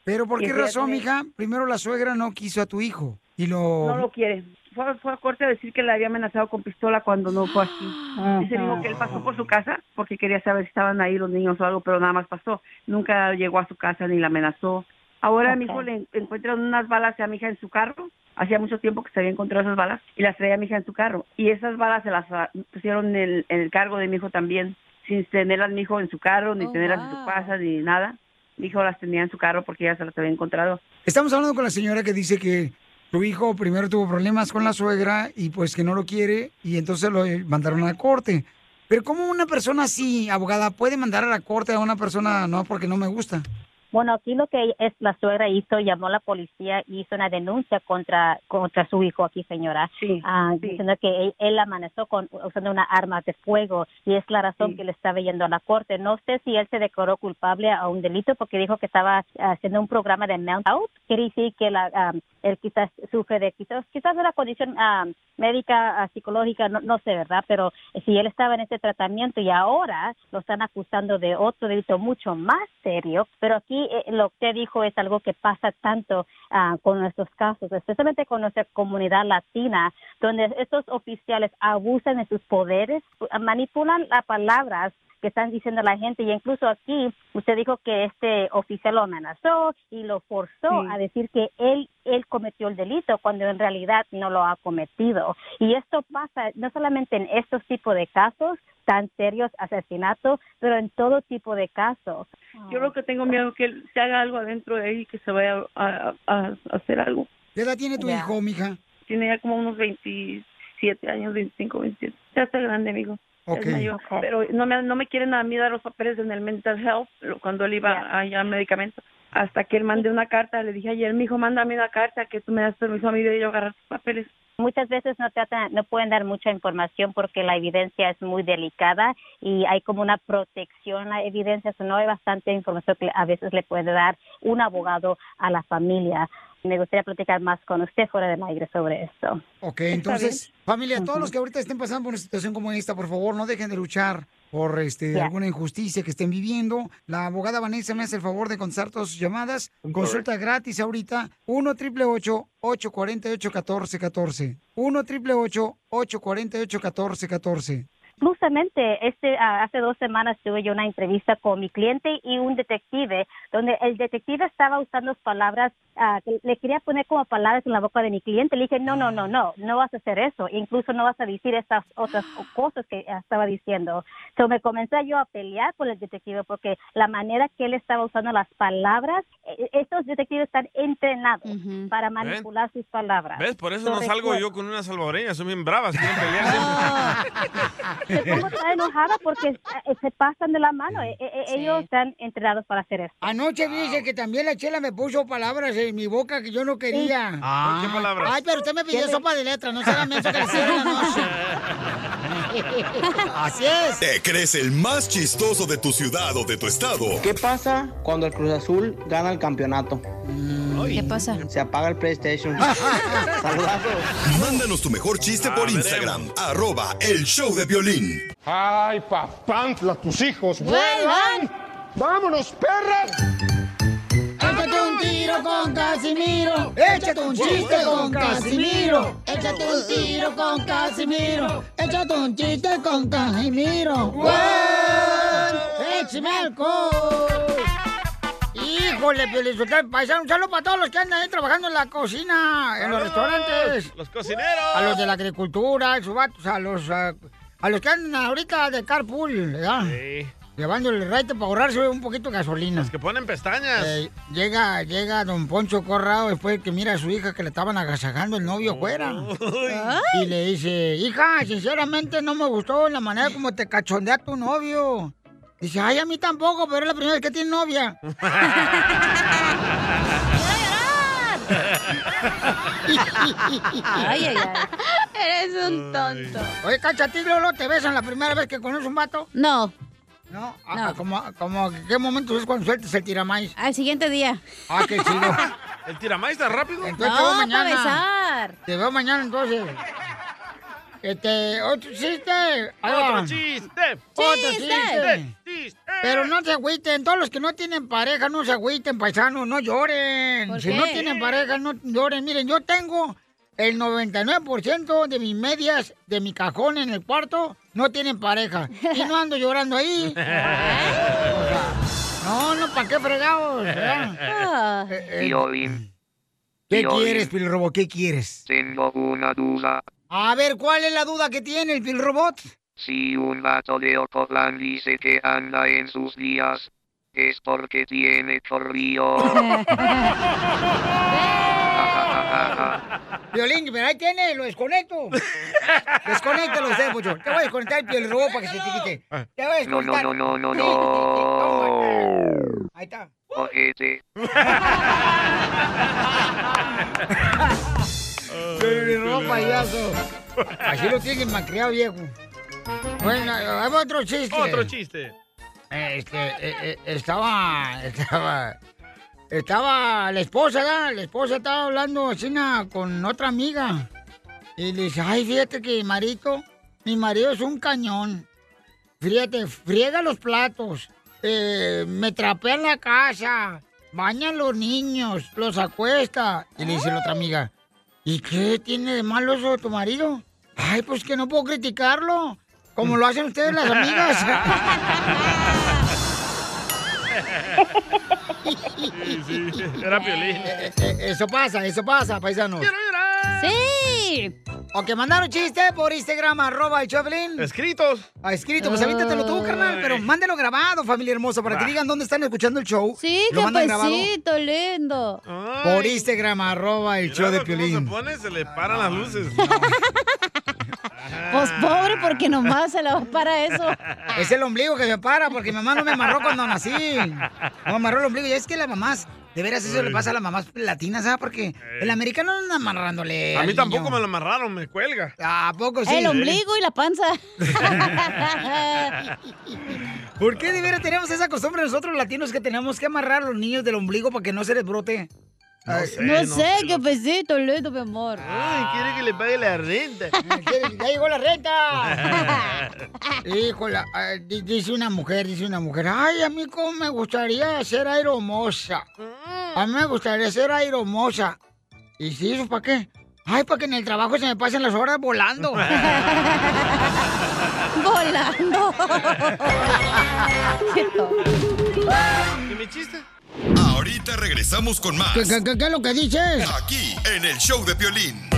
S3: ¿Pero por qué razón, mija? Primero la suegra no quiso a tu hijo y lo...
S31: No lo quiere. Fue, fue a corte a decir que le había amenazado con pistola cuando no fue así. Dice dijo que él pasó por su casa porque quería saber si estaban ahí los niños o algo, pero nada más pasó. Nunca llegó a su casa ni la amenazó. Ahora a mi hijo le en- encuentran unas balas a mi hija en su carro. Hacía mucho tiempo que se había encontrado esas balas y las traía mi hija en su carro. Y esas balas se las ah, pusieron en el, en el cargo de mi hijo también, sin tenerlas mi hijo en su carro, ni
S4: Oh,
S31: tenerlas en su casa, ni nada. Mi hijo las tenía en su carro porque ella se las había encontrado.
S3: Estamos hablando con la señora que dice que tu hijo primero tuvo problemas con la suegra y pues que no lo quiere y entonces lo mandaron a la corte. Pero ¿cómo una persona así, abogada, puede mandar a la corte a una persona no porque no me gusta?
S30: Bueno, aquí lo que es la suegra hizo, llamó a la policía y hizo una denuncia contra contra su hijo aquí, señora, Ah, diciendo que él, él amaneció con, usando una arma de fuego y es la razón que le estaba yendo a la corte. No sé si él se declaró culpable a un delito porque dijo que estaba haciendo un programa de mental health. Quiere decir que la, ah, él quizás sufre de quizás, quizás una condición ah, médica, psicológica, no, no sé, ¿verdad? Pero si él estaba en ese tratamiento y ahora lo están acusando de otro delito mucho más serio, pero aquí eh, lo que dijo es algo que pasa tanto ah, con nuestros casos, especialmente con nuestra comunidad latina, donde estos oficiales abusan de sus poderes, manipulan las palabras que están diciendo la gente y incluso aquí usted dijo que este oficial lo amenazó y lo forzó
S31: Sí.
S30: a decir que él él cometió el delito cuando en realidad no lo ha cometido y esto pasa no solamente en estos tipos de casos tan serios asesinatos pero en todo tipo de casos
S31: Yo lo que tengo miedo es que él se haga algo adentro de él y que se vaya a, a- a hacer algo.
S3: ¿Qué edad tiene tu
S31: Ya.
S3: hijo, mija?
S31: Tiene ya como unos 27 años, 25, 27. Ya está grande, amigo. Mayor. Pero no me, no me quieren a mí dar los papeles en el mental health lo- cuando él iba allá a medicamentos. Hasta que él mande una carta, le dije ayer, mi hijo, mándame una carta que tú me das permiso a mí de yo agarrar tus papeles.
S30: Muchas veces no tratan, no pueden dar mucha información porque la evidencia es muy delicada y hay como una protección a la evidencia, so no hay bastante información que a veces le puede dar un abogado a la familia. Me gustaría platicar más con usted fuera del aire sobre esto.
S3: Ok, entonces, familia, todos los que ahorita estén pasando por una situación como esta, por favor, no dejen de luchar por este alguna injusticia que estén viviendo. La abogada Vanessa me hace el favor de contestar todas sus llamadas. Consulta gratis ahorita. 1 888 848 1414 1 888 848 1414
S30: Justamente, este, ah, hace dos semanas tuve yo una entrevista con mi cliente y un detective, donde el detective estaba usando palabras, ah, que le quería poner como palabras en la boca de mi cliente. Le dije, no, no, no, no, no vas a hacer eso. Incluso no vas a decir estas otras cosas que estaba diciendo. Entonces me comencé yo a pelear con el detective porque la manera que él estaba usando las palabras, eh, estos detectives están entrenados para manipular sus palabras.
S5: ¿Ves? Por eso no salgo yo con una salvadoreña, son bien bravas, quieren pelear siempre.
S30: Me pongo tan enojada porque eh, se pasan de la mano. Eh, eh, Ellos están entrenados para hacer esto.
S3: Anoche dice que también la chela me puso palabras en mi boca que yo no quería.
S5: Ah. ¿Qué palabras?
S3: Ay, pero usted me pidió sopa de letra, no se haga menso que le la noche. Así es.
S6: ¿Te crees el más chistoso de tu ciudad o de tu estado?
S29: ¿Qué pasa cuando el Cruz Azul gana el campeonato?
S4: ¿Qué pasa?
S29: Se apaga el PlayStation. Saludazos.
S6: Mándanos tu mejor chiste por Instagram, arroba el show de violín.
S12: Ay, papantla, tus hijos
S3: ¡Vuelvan!
S12: ¡Vámonos, perras!
S3: Échate un tiro con Casimiro. Échate un chiste con Casimiro. Échate un tiro con Casimiro. Échate un chiste con Casimiro. ¡Wow! ¡Échame alcohol! Híjole, Piolizotelo, paisano, un saludo para todos los que andan ahí trabajando en la cocina, en los restaurantes.
S5: Los cocineros.
S3: A los de la agricultura, a a los, ah, a los que andan ahorita de carpool, ¿verdad? Llevando el raite para ahorrarse un poquito de gasolina.
S5: Los que ponen pestañas.
S3: Eh, llega, llega don Poncho Corrado después que mira a su hija que le estaban agasajando el novio afuera. Y le dice, hija, sinceramente no me gustó la manera como te cachondea tu novio. Dice, ay, a mí tampoco, pero es la primera vez que tiene novia.
S4: Ay, ay, ay. Eres un tonto.
S3: Oye, Cacha, ¿a ti, Lolo, te besan la primera vez que conoces un vato?
S4: No.
S3: ¿No? Ah, como, como, ¿qué momento es cuando sueltas el tiramais?
S4: Al siguiente día.
S3: Ah, qué chido.
S5: ¿El tiramais está rápido?
S3: Entonces
S4: No,
S3: te veo
S4: para
S3: mañana.
S4: besar.
S3: Te veo mañana entonces. Este, otro chiste.
S5: Otro chiste.
S3: Otro
S5: Chiste.
S3: chiste. Pero no se agüiten, todos los que no tienen pareja, no se agüiten, paisanos, no lloren.
S4: ¿Por
S3: Si no tienen pareja, no lloren. Miren, yo tengo el 99% de mis medias de mi cajón en el cuarto, no tienen pareja. Y no ando llorando ahí. O sea, no, no, ¿para qué fregados?
S4: Ah.
S3: Eh, eh,
S32: Violín,
S3: ¿Qué quieres, Pilrobo? ¿Qué quieres?
S32: tengo una duda.
S3: A ver, ¿cuál es la duda que tiene el Pilrobot?
S32: Si un vato de Ocotlán dice que anda en sus días, es porque tiene chorrillo.
S3: Violín, pero ahí tiene, lo desconecto. Desconéctalo usted, mucho. Te voy a desconectar el piel robot para que se te quite. Te voy a
S32: No, no,
S3: desconectar.
S32: no, no, no, no.
S3: Ahí está.
S32: Ojete.
S3: Piel robot payaso. Así lo tienen malcriado, viejo. Bueno, hay otro chiste.
S5: Otro chiste.
S3: Este, eh, eh, estaba, estaba, estaba la esposa, ¿verdad? La esposa estaba hablando así con otra amiga. Y le dice, ay, fíjate que mi marido, mi marido es un cañón. Fíjate, friega los platos, eh, me trapea en la casa, baña a los niños, los acuesta. Y le dice la otra amiga, ¿y qué tiene de malo eso de tu marido? Ay, pues que no puedo criticarlo, como lo hacen ustedes las amigas.
S5: Sí, sí. Era Piolín.
S3: Eh, eh, Eso pasa, eso pasa, paisanos.
S4: ¡Sí!
S3: O que mandaron chiste por Instagram, arroba el Choplin.
S5: Escritos.
S3: Ah, escrito, pues avíntatelo tú, carnal, pero mándelo grabado, familia hermosa, para que digan dónde están escuchando el show.
S4: Sí,
S3: Lo mandan grabado
S4: capacito, lindo.
S3: por Instagram, arroba el show de
S5: cómo se
S3: Piolín.
S5: pone, se le paran las luces.
S4: Pues pobre, porque nomás se le va para eso.
S3: Es el ombligo que me para, porque mi mamá no me amarró cuando nací. No me amarró el ombligo. Y es que las mamás De veras, eso le pasa a las mamás latinas, ¿sabes? Porque el americano anda amarrándole.
S5: A mí tampoco
S3: niño.
S5: me lo amarraron, me cuelga.
S3: ¿A poco sí?
S4: El ombligo y la panza.
S3: ¿Por qué de veras tenemos esa costumbre nosotros latinos que tenemos que amarrar a los niños del ombligo para que no se les brote?
S4: No sé, qué pesito, lindo, mi amor.
S5: Ay, quiere que le pague la renta.
S3: Ya llegó la renta. Híjola, ah, di- dice una mujer, dice una mujer, ay, a mí cómo me gustaría ser aeromosa. A mí me gustaría ser aeromosa. ¿Y si eso para qué? Ay, para que en el trabajo se me pasen las horas volando.
S4: volando.
S5: ¿Y mi chiste?
S6: Ahorita regresamos con más.
S3: ¿Qué, qué- qué- qué es lo que dices?
S6: Aquí, en el show de Piolín.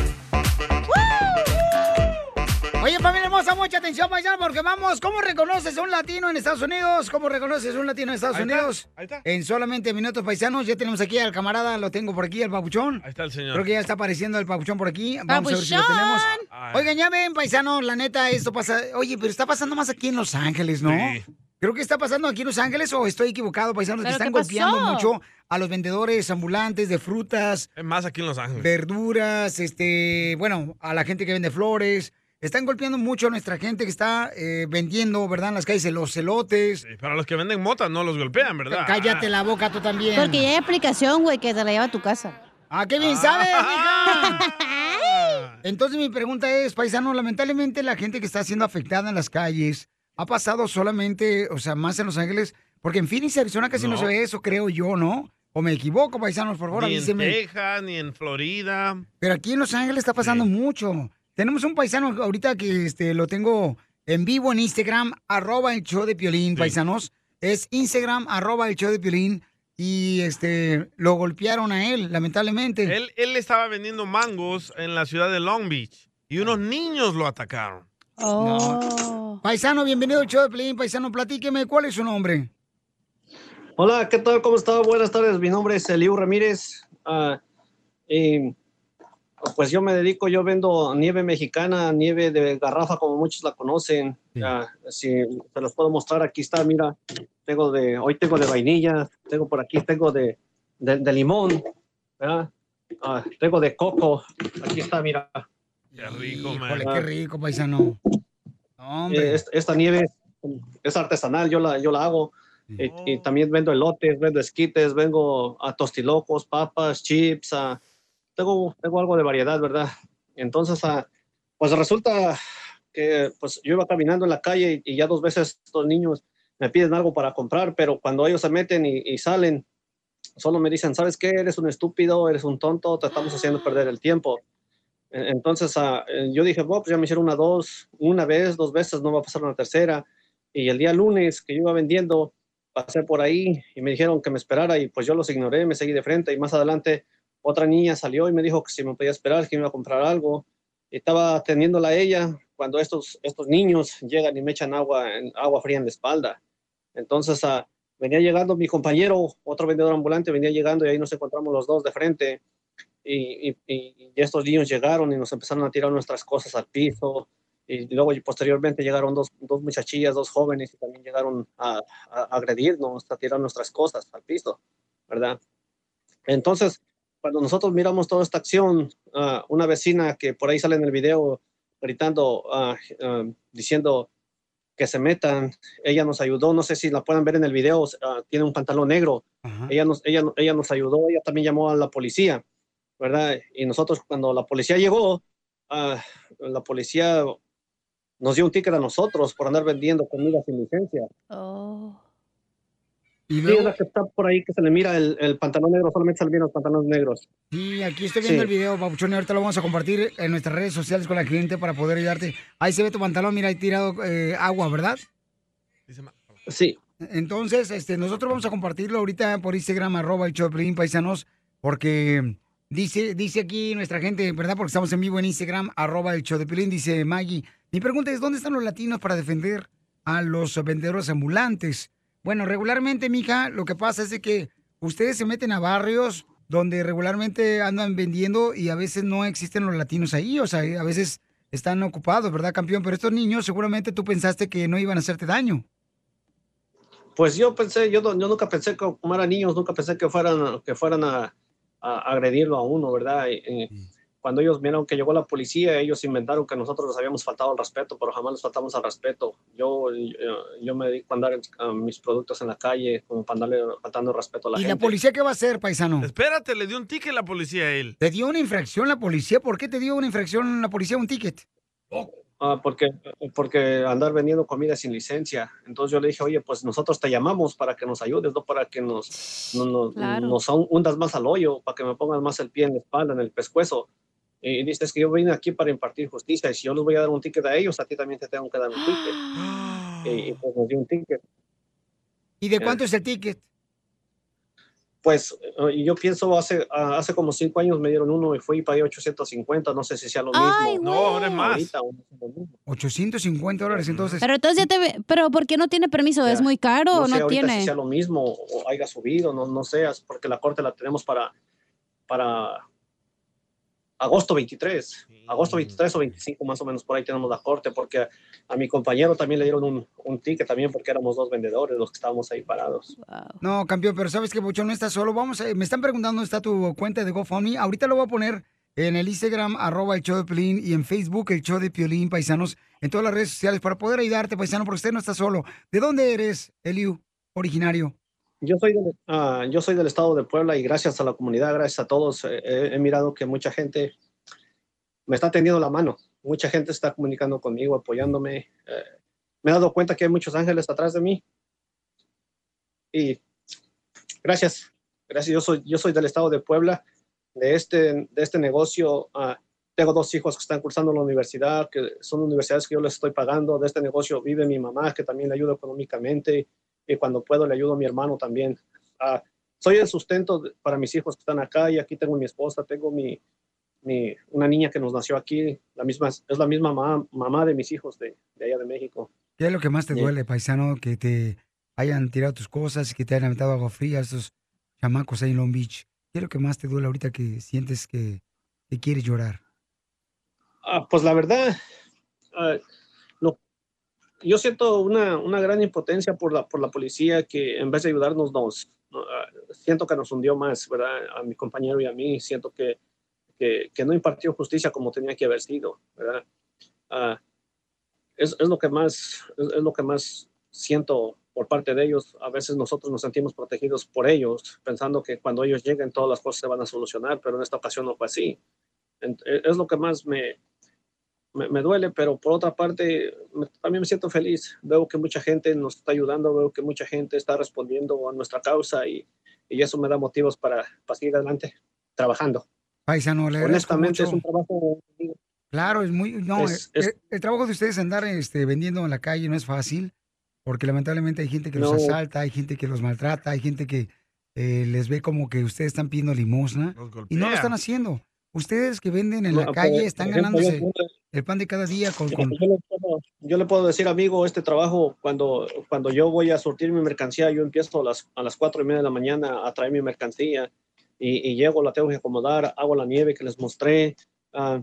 S3: Oye, familia hermosa, mucha atención, paisano, porque vamos, ¿cómo reconoces a un latino en Estados Unidos? ¿Cómo reconoces a un latino en Estados
S5: Ahí está,
S3: Unidos?
S5: ahí está.
S3: En solamente minutos, paisanos, ya tenemos aquí al camarada, lo tengo por aquí, el papuchón.
S5: Ahí está el señor.
S3: Creo que ya está apareciendo el papuchón por aquí. Vamos a ver si lo
S4: ¡Papuchón!
S3: tenemos.
S5: Ay.
S3: Oigan, ya ven, paisanos, la neta, esto pasa. Oye, pero está pasando más aquí en Los Ángeles, ¿no?
S5: Sí.
S3: Creo que está pasando aquí en Los Ángeles o estoy equivocado, paisanos, que
S4: ¿Pero
S3: están golpeando mucho a los vendedores ambulantes de frutas,
S5: Es más aquí en Los Ángeles.
S3: verduras, este, bueno, a la gente que vende flores. Están golpeando mucho a nuestra gente que está eh, vendiendo, ¿verdad? En las calles, los celotes.
S5: Sí, Para los que venden motas no los golpean, ¿verdad?
S3: Cállate la boca tú también.
S4: Porque ya hay aplicación, güey, que te la lleva a tu casa.
S3: Ah, qué bien sabes, mija. Entonces mi pregunta es, paisano, lamentablemente la gente que está siendo afectada en las calles ha pasado solamente, o sea, más en Los Ángeles, porque en Phoenix, Arizona casi no,
S5: No.
S3: se ve eso, creo yo, ¿no? O me equivoco, paisanos, por favor,
S5: Ni en
S3: avísenme.
S5: Texas, ni en Florida.
S3: Pero aquí en Los Ángeles está pasando mucho. Tenemos un paisano ahorita que este, lo tengo en vivo en Instagram, arroba el show de Piolín, paisanos. Es Instagram, arroba el show de Piolín. Y este, lo golpearon a él, lamentablemente.
S5: Él, él estaba vendiendo mangos en la ciudad de Long Beach y unos niños lo atacaron.
S4: Oh.
S3: Paisano, bienvenido al show de Piolín. Paisano, platíqueme, ¿cuál es su nombre?
S33: Hola, ¿qué tal? ¿Cómo está? Buenas tardes. Mi nombre es Eliu Ramírez. Ah, y, pues yo me dedico, yo vendo nieve mexicana, nieve de garrafa, como muchos la conocen. Ah, si te los puedo mostrar, aquí está, mira. Tengo de, hoy tengo de vainilla, tengo por aquí, tengo de, de, de limón, ¿verdad? Ah, tengo de coco, aquí está, mira.
S5: Qué rico, man.
S3: Qué rico, paisano. No, hombre.
S33: Eh, esta, esta nieve es, es artesanal, yo la, yo la hago. Y, y también vendo elotes, vendo esquites, vengo a tostilocos, papas, chips, a- tengo, tengo algo de variedad, ¿verdad? Entonces, ah, pues resulta que pues yo iba caminando en la calle y, y ya dos veces estos niños me piden algo para comprar, pero cuando ellos se meten y, y salen, solo me dicen, ¿sabes qué? Eres un estúpido, eres un tonto, te estamos haciendo perder el tiempo. Entonces ah, eh, yo dije, bueno, pues ya me hicieron una dos, una vez, dos veces, no va a pasar una tercera. Y el día lunes que yo iba vendiendo, pasé por ahí y me dijeron que me esperara y pues yo los ignoré, me seguí de frente y más adelante otra niña salió y me dijo que si me podía esperar, que me iba a comprar algo. Y estaba atendiéndola a ella cuando estos, estos niños llegan y me echan agua, en- agua fría en la espalda. Entonces ah, venía llegando mi compañero, otro vendedor ambulante, venía llegando y ahí nos encontramos los dos de frente. Y, y- y- estos niños llegaron y nos empezaron a tirar nuestras cosas al piso. Y luego y posteriormente llegaron dos, dos muchachillas, dos jóvenes, y también llegaron a, a agredirnos, a tirar nuestras cosas al piso, ¿verdad? Entonces, cuando nosotros miramos toda esta acción, ah, una vecina que por ahí sale en el video gritando, ah, ah, diciendo que se metan, ella nos ayudó, no sé si la pueden ver en el video, tiene un pantalón negro, ella nos, ella, ella nos ayudó, ella también llamó a la policía, ¿verdad? Y nosotros cuando la policía llegó, ah, la policía nos dio un ticket a nosotros por andar vendiendo comida sin licencia.
S3: Y
S33: Sí,
S3: luego-
S33: es la que está por ahí que se le mira el, el pantalón negro, solamente se le miran los pantalones negros.
S3: Sí, aquí estoy viendo
S33: Sí.
S3: el video, Papuchón, y ahorita lo vamos a compartir en nuestras redes sociales con la gente para poder ayudarte. Ahí se ve tu pantalón, mira, ahí tirado eh, agua, ¿verdad?
S33: Sí.
S3: Entonces, este, nosotros vamos a compartirlo ahorita por Instagram, arroba el Choplin, paisanos, porque dice, dice aquí nuestra gente, ¿verdad? Porque estamos en vivo en Instagram, arroba el show de Piolín, dice Maggie. Mi pregunta es, ¿dónde están los latinos para defender a los vendedores ambulantes? Bueno, regularmente, mija, lo que pasa es de que ustedes se meten a barrios donde regularmente andan vendiendo y a veces no existen los latinos ahí, o sea, a veces están ocupados, ¿verdad, campeón? Pero estos niños seguramente tú pensaste que no iban a hacerte daño.
S33: Pues yo pensé, yo, yo nunca pensé que como niños, nunca pensé que fueran, que fueran a, a agredirlo a uno, ¿verdad? Y- y cuando ellos vieron que llegó la policía, ellos inventaron que nosotros les habíamos faltado al respeto, pero jamás les faltamos al respeto. Yo, yo, yo me dedico a andar a mis productos en la calle, como para andarle faltando respeto a la
S3: ¿Y
S33: gente.
S3: la policía qué va a hacer, paisano?
S5: Espérate, le dio un ticket la policía a él.
S3: ¿Te dio una infracción la policía? ¿Por qué te dio una infracción la policía, un ticket?
S33: Ah, porque, porque andar vendiendo comida sin licencia. Entonces yo le dije, oye, pues nosotros te llamamos para que nos ayudes, no para que nos, no- no-
S4: Claro.
S33: nos hundas más al hoyo, para que me pongas más el pie en la espalda, en el pescuezo. Y dices que yo vine aquí para impartir justicia y si yo les voy a dar un ticket a ellos, a ti también te tengo que dar un ticket. y, y, pues nos dio un ticket.
S3: ¿Y de
S33: Eh.
S3: cuánto es el ticket?
S33: Pues eh, yo pienso, hace, ah, hace como cinco años me dieron uno y fui y pagué 850, no sé si sea lo mismo.
S4: Ay,
S5: No, ahora es más.
S33: Ahorita, o no sé lo mismo.
S3: 850 dólares, entonces.
S4: Pero entonces ya te ve, pero ¿por qué no tiene permiso? ¿Es
S33: Ya.
S4: muy caro o
S33: sé
S4: no
S33: ahorita
S4: tiene?
S33: si sea lo mismo o haya subido, no, no sé, porque la corte la tenemos para, para agosto 23, agosto 23 o 25 más o menos por ahí tenemos la corte, porque a, mi compañero también le dieron un, un ticket también porque éramos dos vendedores los que estábamos ahí parados.
S3: No, campeón, pero sabes que Bochón no está solo. Vamos a, me están preguntando dónde está tu cuenta de GoFundMe. Ahorita lo voy a poner en el Instagram, arroba el show de Piolín, y en Facebook, el show de Piolín, paisanos, en todas las redes sociales, para poder ayudarte, paisano, porque usted no está solo. ¿De dónde eres, Eliu, originario?
S33: Yo soy, del, ah, yo soy del estado de Puebla y gracias a la comunidad, gracias a todos, eh, he, mirado que mucha gente me está tendiendo la mano. Mucha gente está comunicando conmigo, apoyándome. eh, me he dado cuenta que hay muchos ángeles atrás de mí. Y gracias, gracias. Yo soy, yo soy del estado de Puebla, de este, de este negocio. ah, tengo dos hijos que están cursando la universidad, que son universidades que yo les estoy pagando. De este negocio vive mi mamá, que también le ayuda económicamente y cuando puedo le ayudo a mi hermano también. Ah, soy el sustento para mis hijos que están acá y aquí tengo mi esposa, tengo mi, mi- una niña que nos nació aquí, la misma, es la misma mamá, mamá de mis hijos de, de allá de México.
S3: ¿Qué es lo que más te duele, paisano, que te hayan tirado tus cosas y que te hayan aventado agua fría esos chamacos ahí en Long Beach? ¿Qué es lo que más te duele ahorita que sientes que, que quieres llorar?
S33: Ah, pues la verdad, lo- yo siento una, una gran impotencia por la, por la policía que en vez de ayudarnos nos, no, ah, siento que nos hundió más, ¿verdad? A mi compañero y a mí, siento que, que, que no impartió justicia como tenía que haber sido, ¿verdad? Ah, es, es lo que más, es, es lo que más siento por parte de ellos. A veces nosotros nos sentimos protegidos por ellos, pensando que cuando ellos lleguen todas las cosas se van a solucionar, pero en esta ocasión no fue así. E, Es lo que más me, me, me duele, pero por otra parte me- también me siento feliz. Veo que mucha gente nos está ayudando, veo que mucha gente está respondiendo a nuestra causa y, y eso me da motivos para, para seguir adelante trabajando.
S3: Paisano, le
S33: Honestamente
S3: mucho.
S33: es un trabajo
S3: Claro, es muy. No,
S33: Es-
S3: el,
S33: es-
S3: el- el trabajo de ustedes andar este, vendiendo en la calle no es fácil, porque lamentablemente hay gente que los
S33: No.
S3: asalta, hay gente que los maltrata, hay gente que eh, les ve como que ustedes están pidiendo limosna y no lo están haciendo. Ustedes que venden en
S33: No,
S3: la
S33: por-
S3: calle
S33: por
S3: están
S33: ejemplo,
S3: ganándose
S33: yo-
S3: el pan de cada día con. con-
S33: Yo le, puedo, yo le puedo decir, amigo, este trabajo, cuando, cuando yo voy a surtir mi mercancía, yo empiezo a las, a las cuatro y media de la mañana a traer mi mercancía y, y llego, la tengo que acomodar, hago la nieve que les mostré, ah,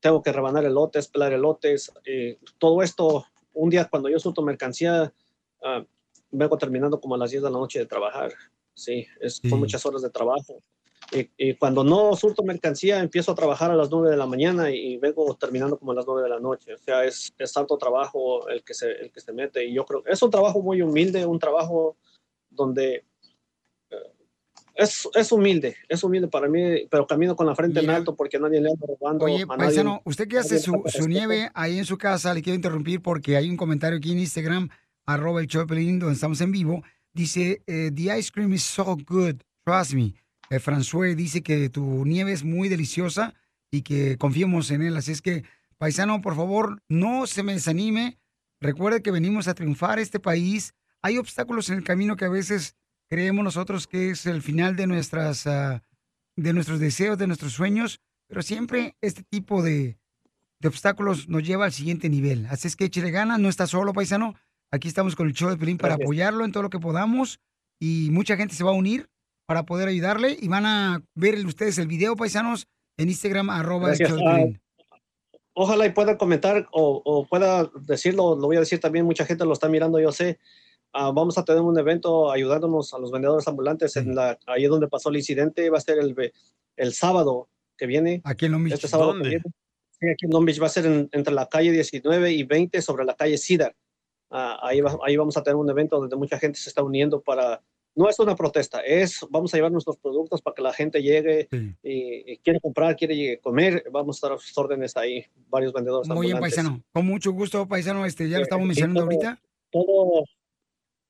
S33: tengo que rebanar elotes, pelar elotes, eh, todo esto, un día cuando yo surto mercancía, ah, vengo terminando como a las 10 de la noche de trabajar, sí, es,
S3: Sí.
S33: son muchas horas de trabajo. Y, y cuando no surto mercancía, empiezo a trabajar a las 9 de la mañana y, vengo terminando como a las 9 de la noche. O sea, es, es tanto trabajo el que, se, el que se mete. Y yo creo es un trabajo muy humilde, un trabajo donde eh, es, es humilde, es humilde para mí, pero camino con la frente en
S3: Mira.
S33: alto porque nadie le anda robando.
S3: Oye,
S33: a nadie-
S3: paisano, usted que hace
S33: nadie
S3: su, su nieve ahí en su casa, le quiero interrumpir porque hay un comentario aquí en Instagram, arroba el Piolín, donde estamos en vivo. Dice, eh, the ice cream is so good, trust me. Eh, François dice que tu nieve es muy deliciosa y que confiemos en él. Así es que, paisano, por favor, no se me desanime. Recuerde que venimos a triunfar este país. Hay obstáculos en el camino que a veces creemos nosotros que es el final de nuestras... ah, de nuestros deseos, de nuestros sueños, pero siempre este tipo de, de obstáculos nos lleva al siguiente nivel. Así es que échele ganas, no está solo, paisano. Aquí estamos con el show de Pelín para
S33: Gracias.
S3: apoyarlo en todo lo que podamos y mucha gente se va a unir para poder ayudarle y van a ver ustedes el video, paisanos, en Instagram, arroba
S33: ojalá y pueda comentar o, o pueda decirlo, lo voy a decir también, mucha gente lo está mirando, yo sé. ah, vamos a tener un evento ayudándonos a los vendedores ambulantes en la, ahí donde pasó el incidente. Va a ser el, el sábado que viene.
S3: Aquí en Long Beach.
S33: Este sábado que
S3: ¿Dónde?
S33: viene. Sí, aquí en Long Beach va a ser en- entre la calle 19 y 20 sobre la calle Cedar. Ah, ahí, va- ahí vamos a tener un evento donde mucha gente se está uniendo para... No es una protesta, es vamos a llevar nuestros productos para que la gente llegue y, y quiere comprar, quiere comer. Vamos a estar a sus órdenes ahí, varios vendedores
S3: Muy bien,
S33: ambulantes.
S3: paisano. Con mucho gusto, paisano. Este, ya lo
S33: Eh,
S3: estamos
S33: sí,
S3: mencionando
S33: todo-
S3: ahorita.
S33: todo,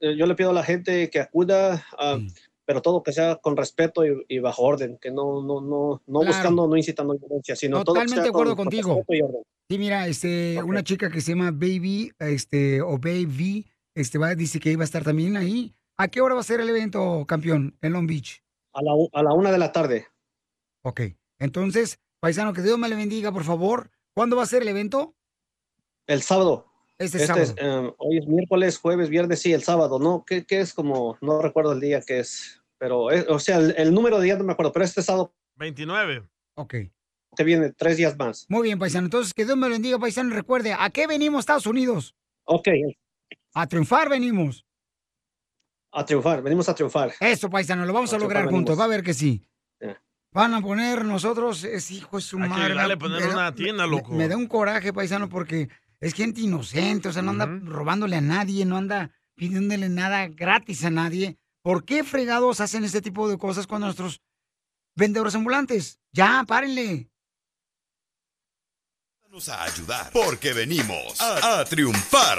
S33: eh, yo le pido a la gente que acuda, ah, pero todo que sea con respeto y, y bajo orden, que no, no, no, no
S3: Claro.
S33: buscando, no incitando violencia, sino todo que
S3: Totalmente
S33: sea
S3: de acuerdo
S33: con- con
S3: contigo.
S33: orden.
S3: Sí, mira, este, una chica que se llama Baby, este, o Baby, este, va, dice que iba a estar también ahí. ¿A qué hora va a ser el evento, campeón, en Long Beach?
S33: A la, a la una de la tarde.
S3: Ok. Entonces, paisano, que Dios me le bendiga, por favor. ¿Cuándo va a ser el evento?
S33: El sábado.
S3: Este
S33: es,
S3: sábado.
S33: eh, hoy es miércoles, jueves, viernes, sí, el sábado, ¿no? ¿Qué, qué es como, no recuerdo el día que es, pero, es- o sea, el, el número de días no me acuerdo, pero este sábado
S5: 29.
S3: Ok.
S33: que viene, tres días más.
S3: Muy bien, paisano. Entonces, que Dios me lo bendiga, paisano. Recuerde, ¿a qué venimos, Estados Unidos?
S33: Ok.
S3: A triunfar venimos.
S33: A triunfar, venimos a triunfar.
S3: Eso, paisano, lo vamos a,
S33: A
S3: lograr juntos.
S33: venimos.
S3: Va a ver que sí. Van a poner nosotros, es hijo de su
S5: Hay que
S3: madre.
S5: ayudarle a
S3: me-
S5: poner
S3: me da-
S5: una tienda,
S3: me-
S5: loco.
S3: Me, da un coraje, paisano, porque es gente inocente, o sea, no anda robándole a nadie, no anda pidiéndole nada gratis a nadie. ¿Por qué fregados hacen este tipo de cosas con nuestros vendedores ambulantes? Ya, párenle.
S6: Vamos a ayudar porque venimos a, a triunfar.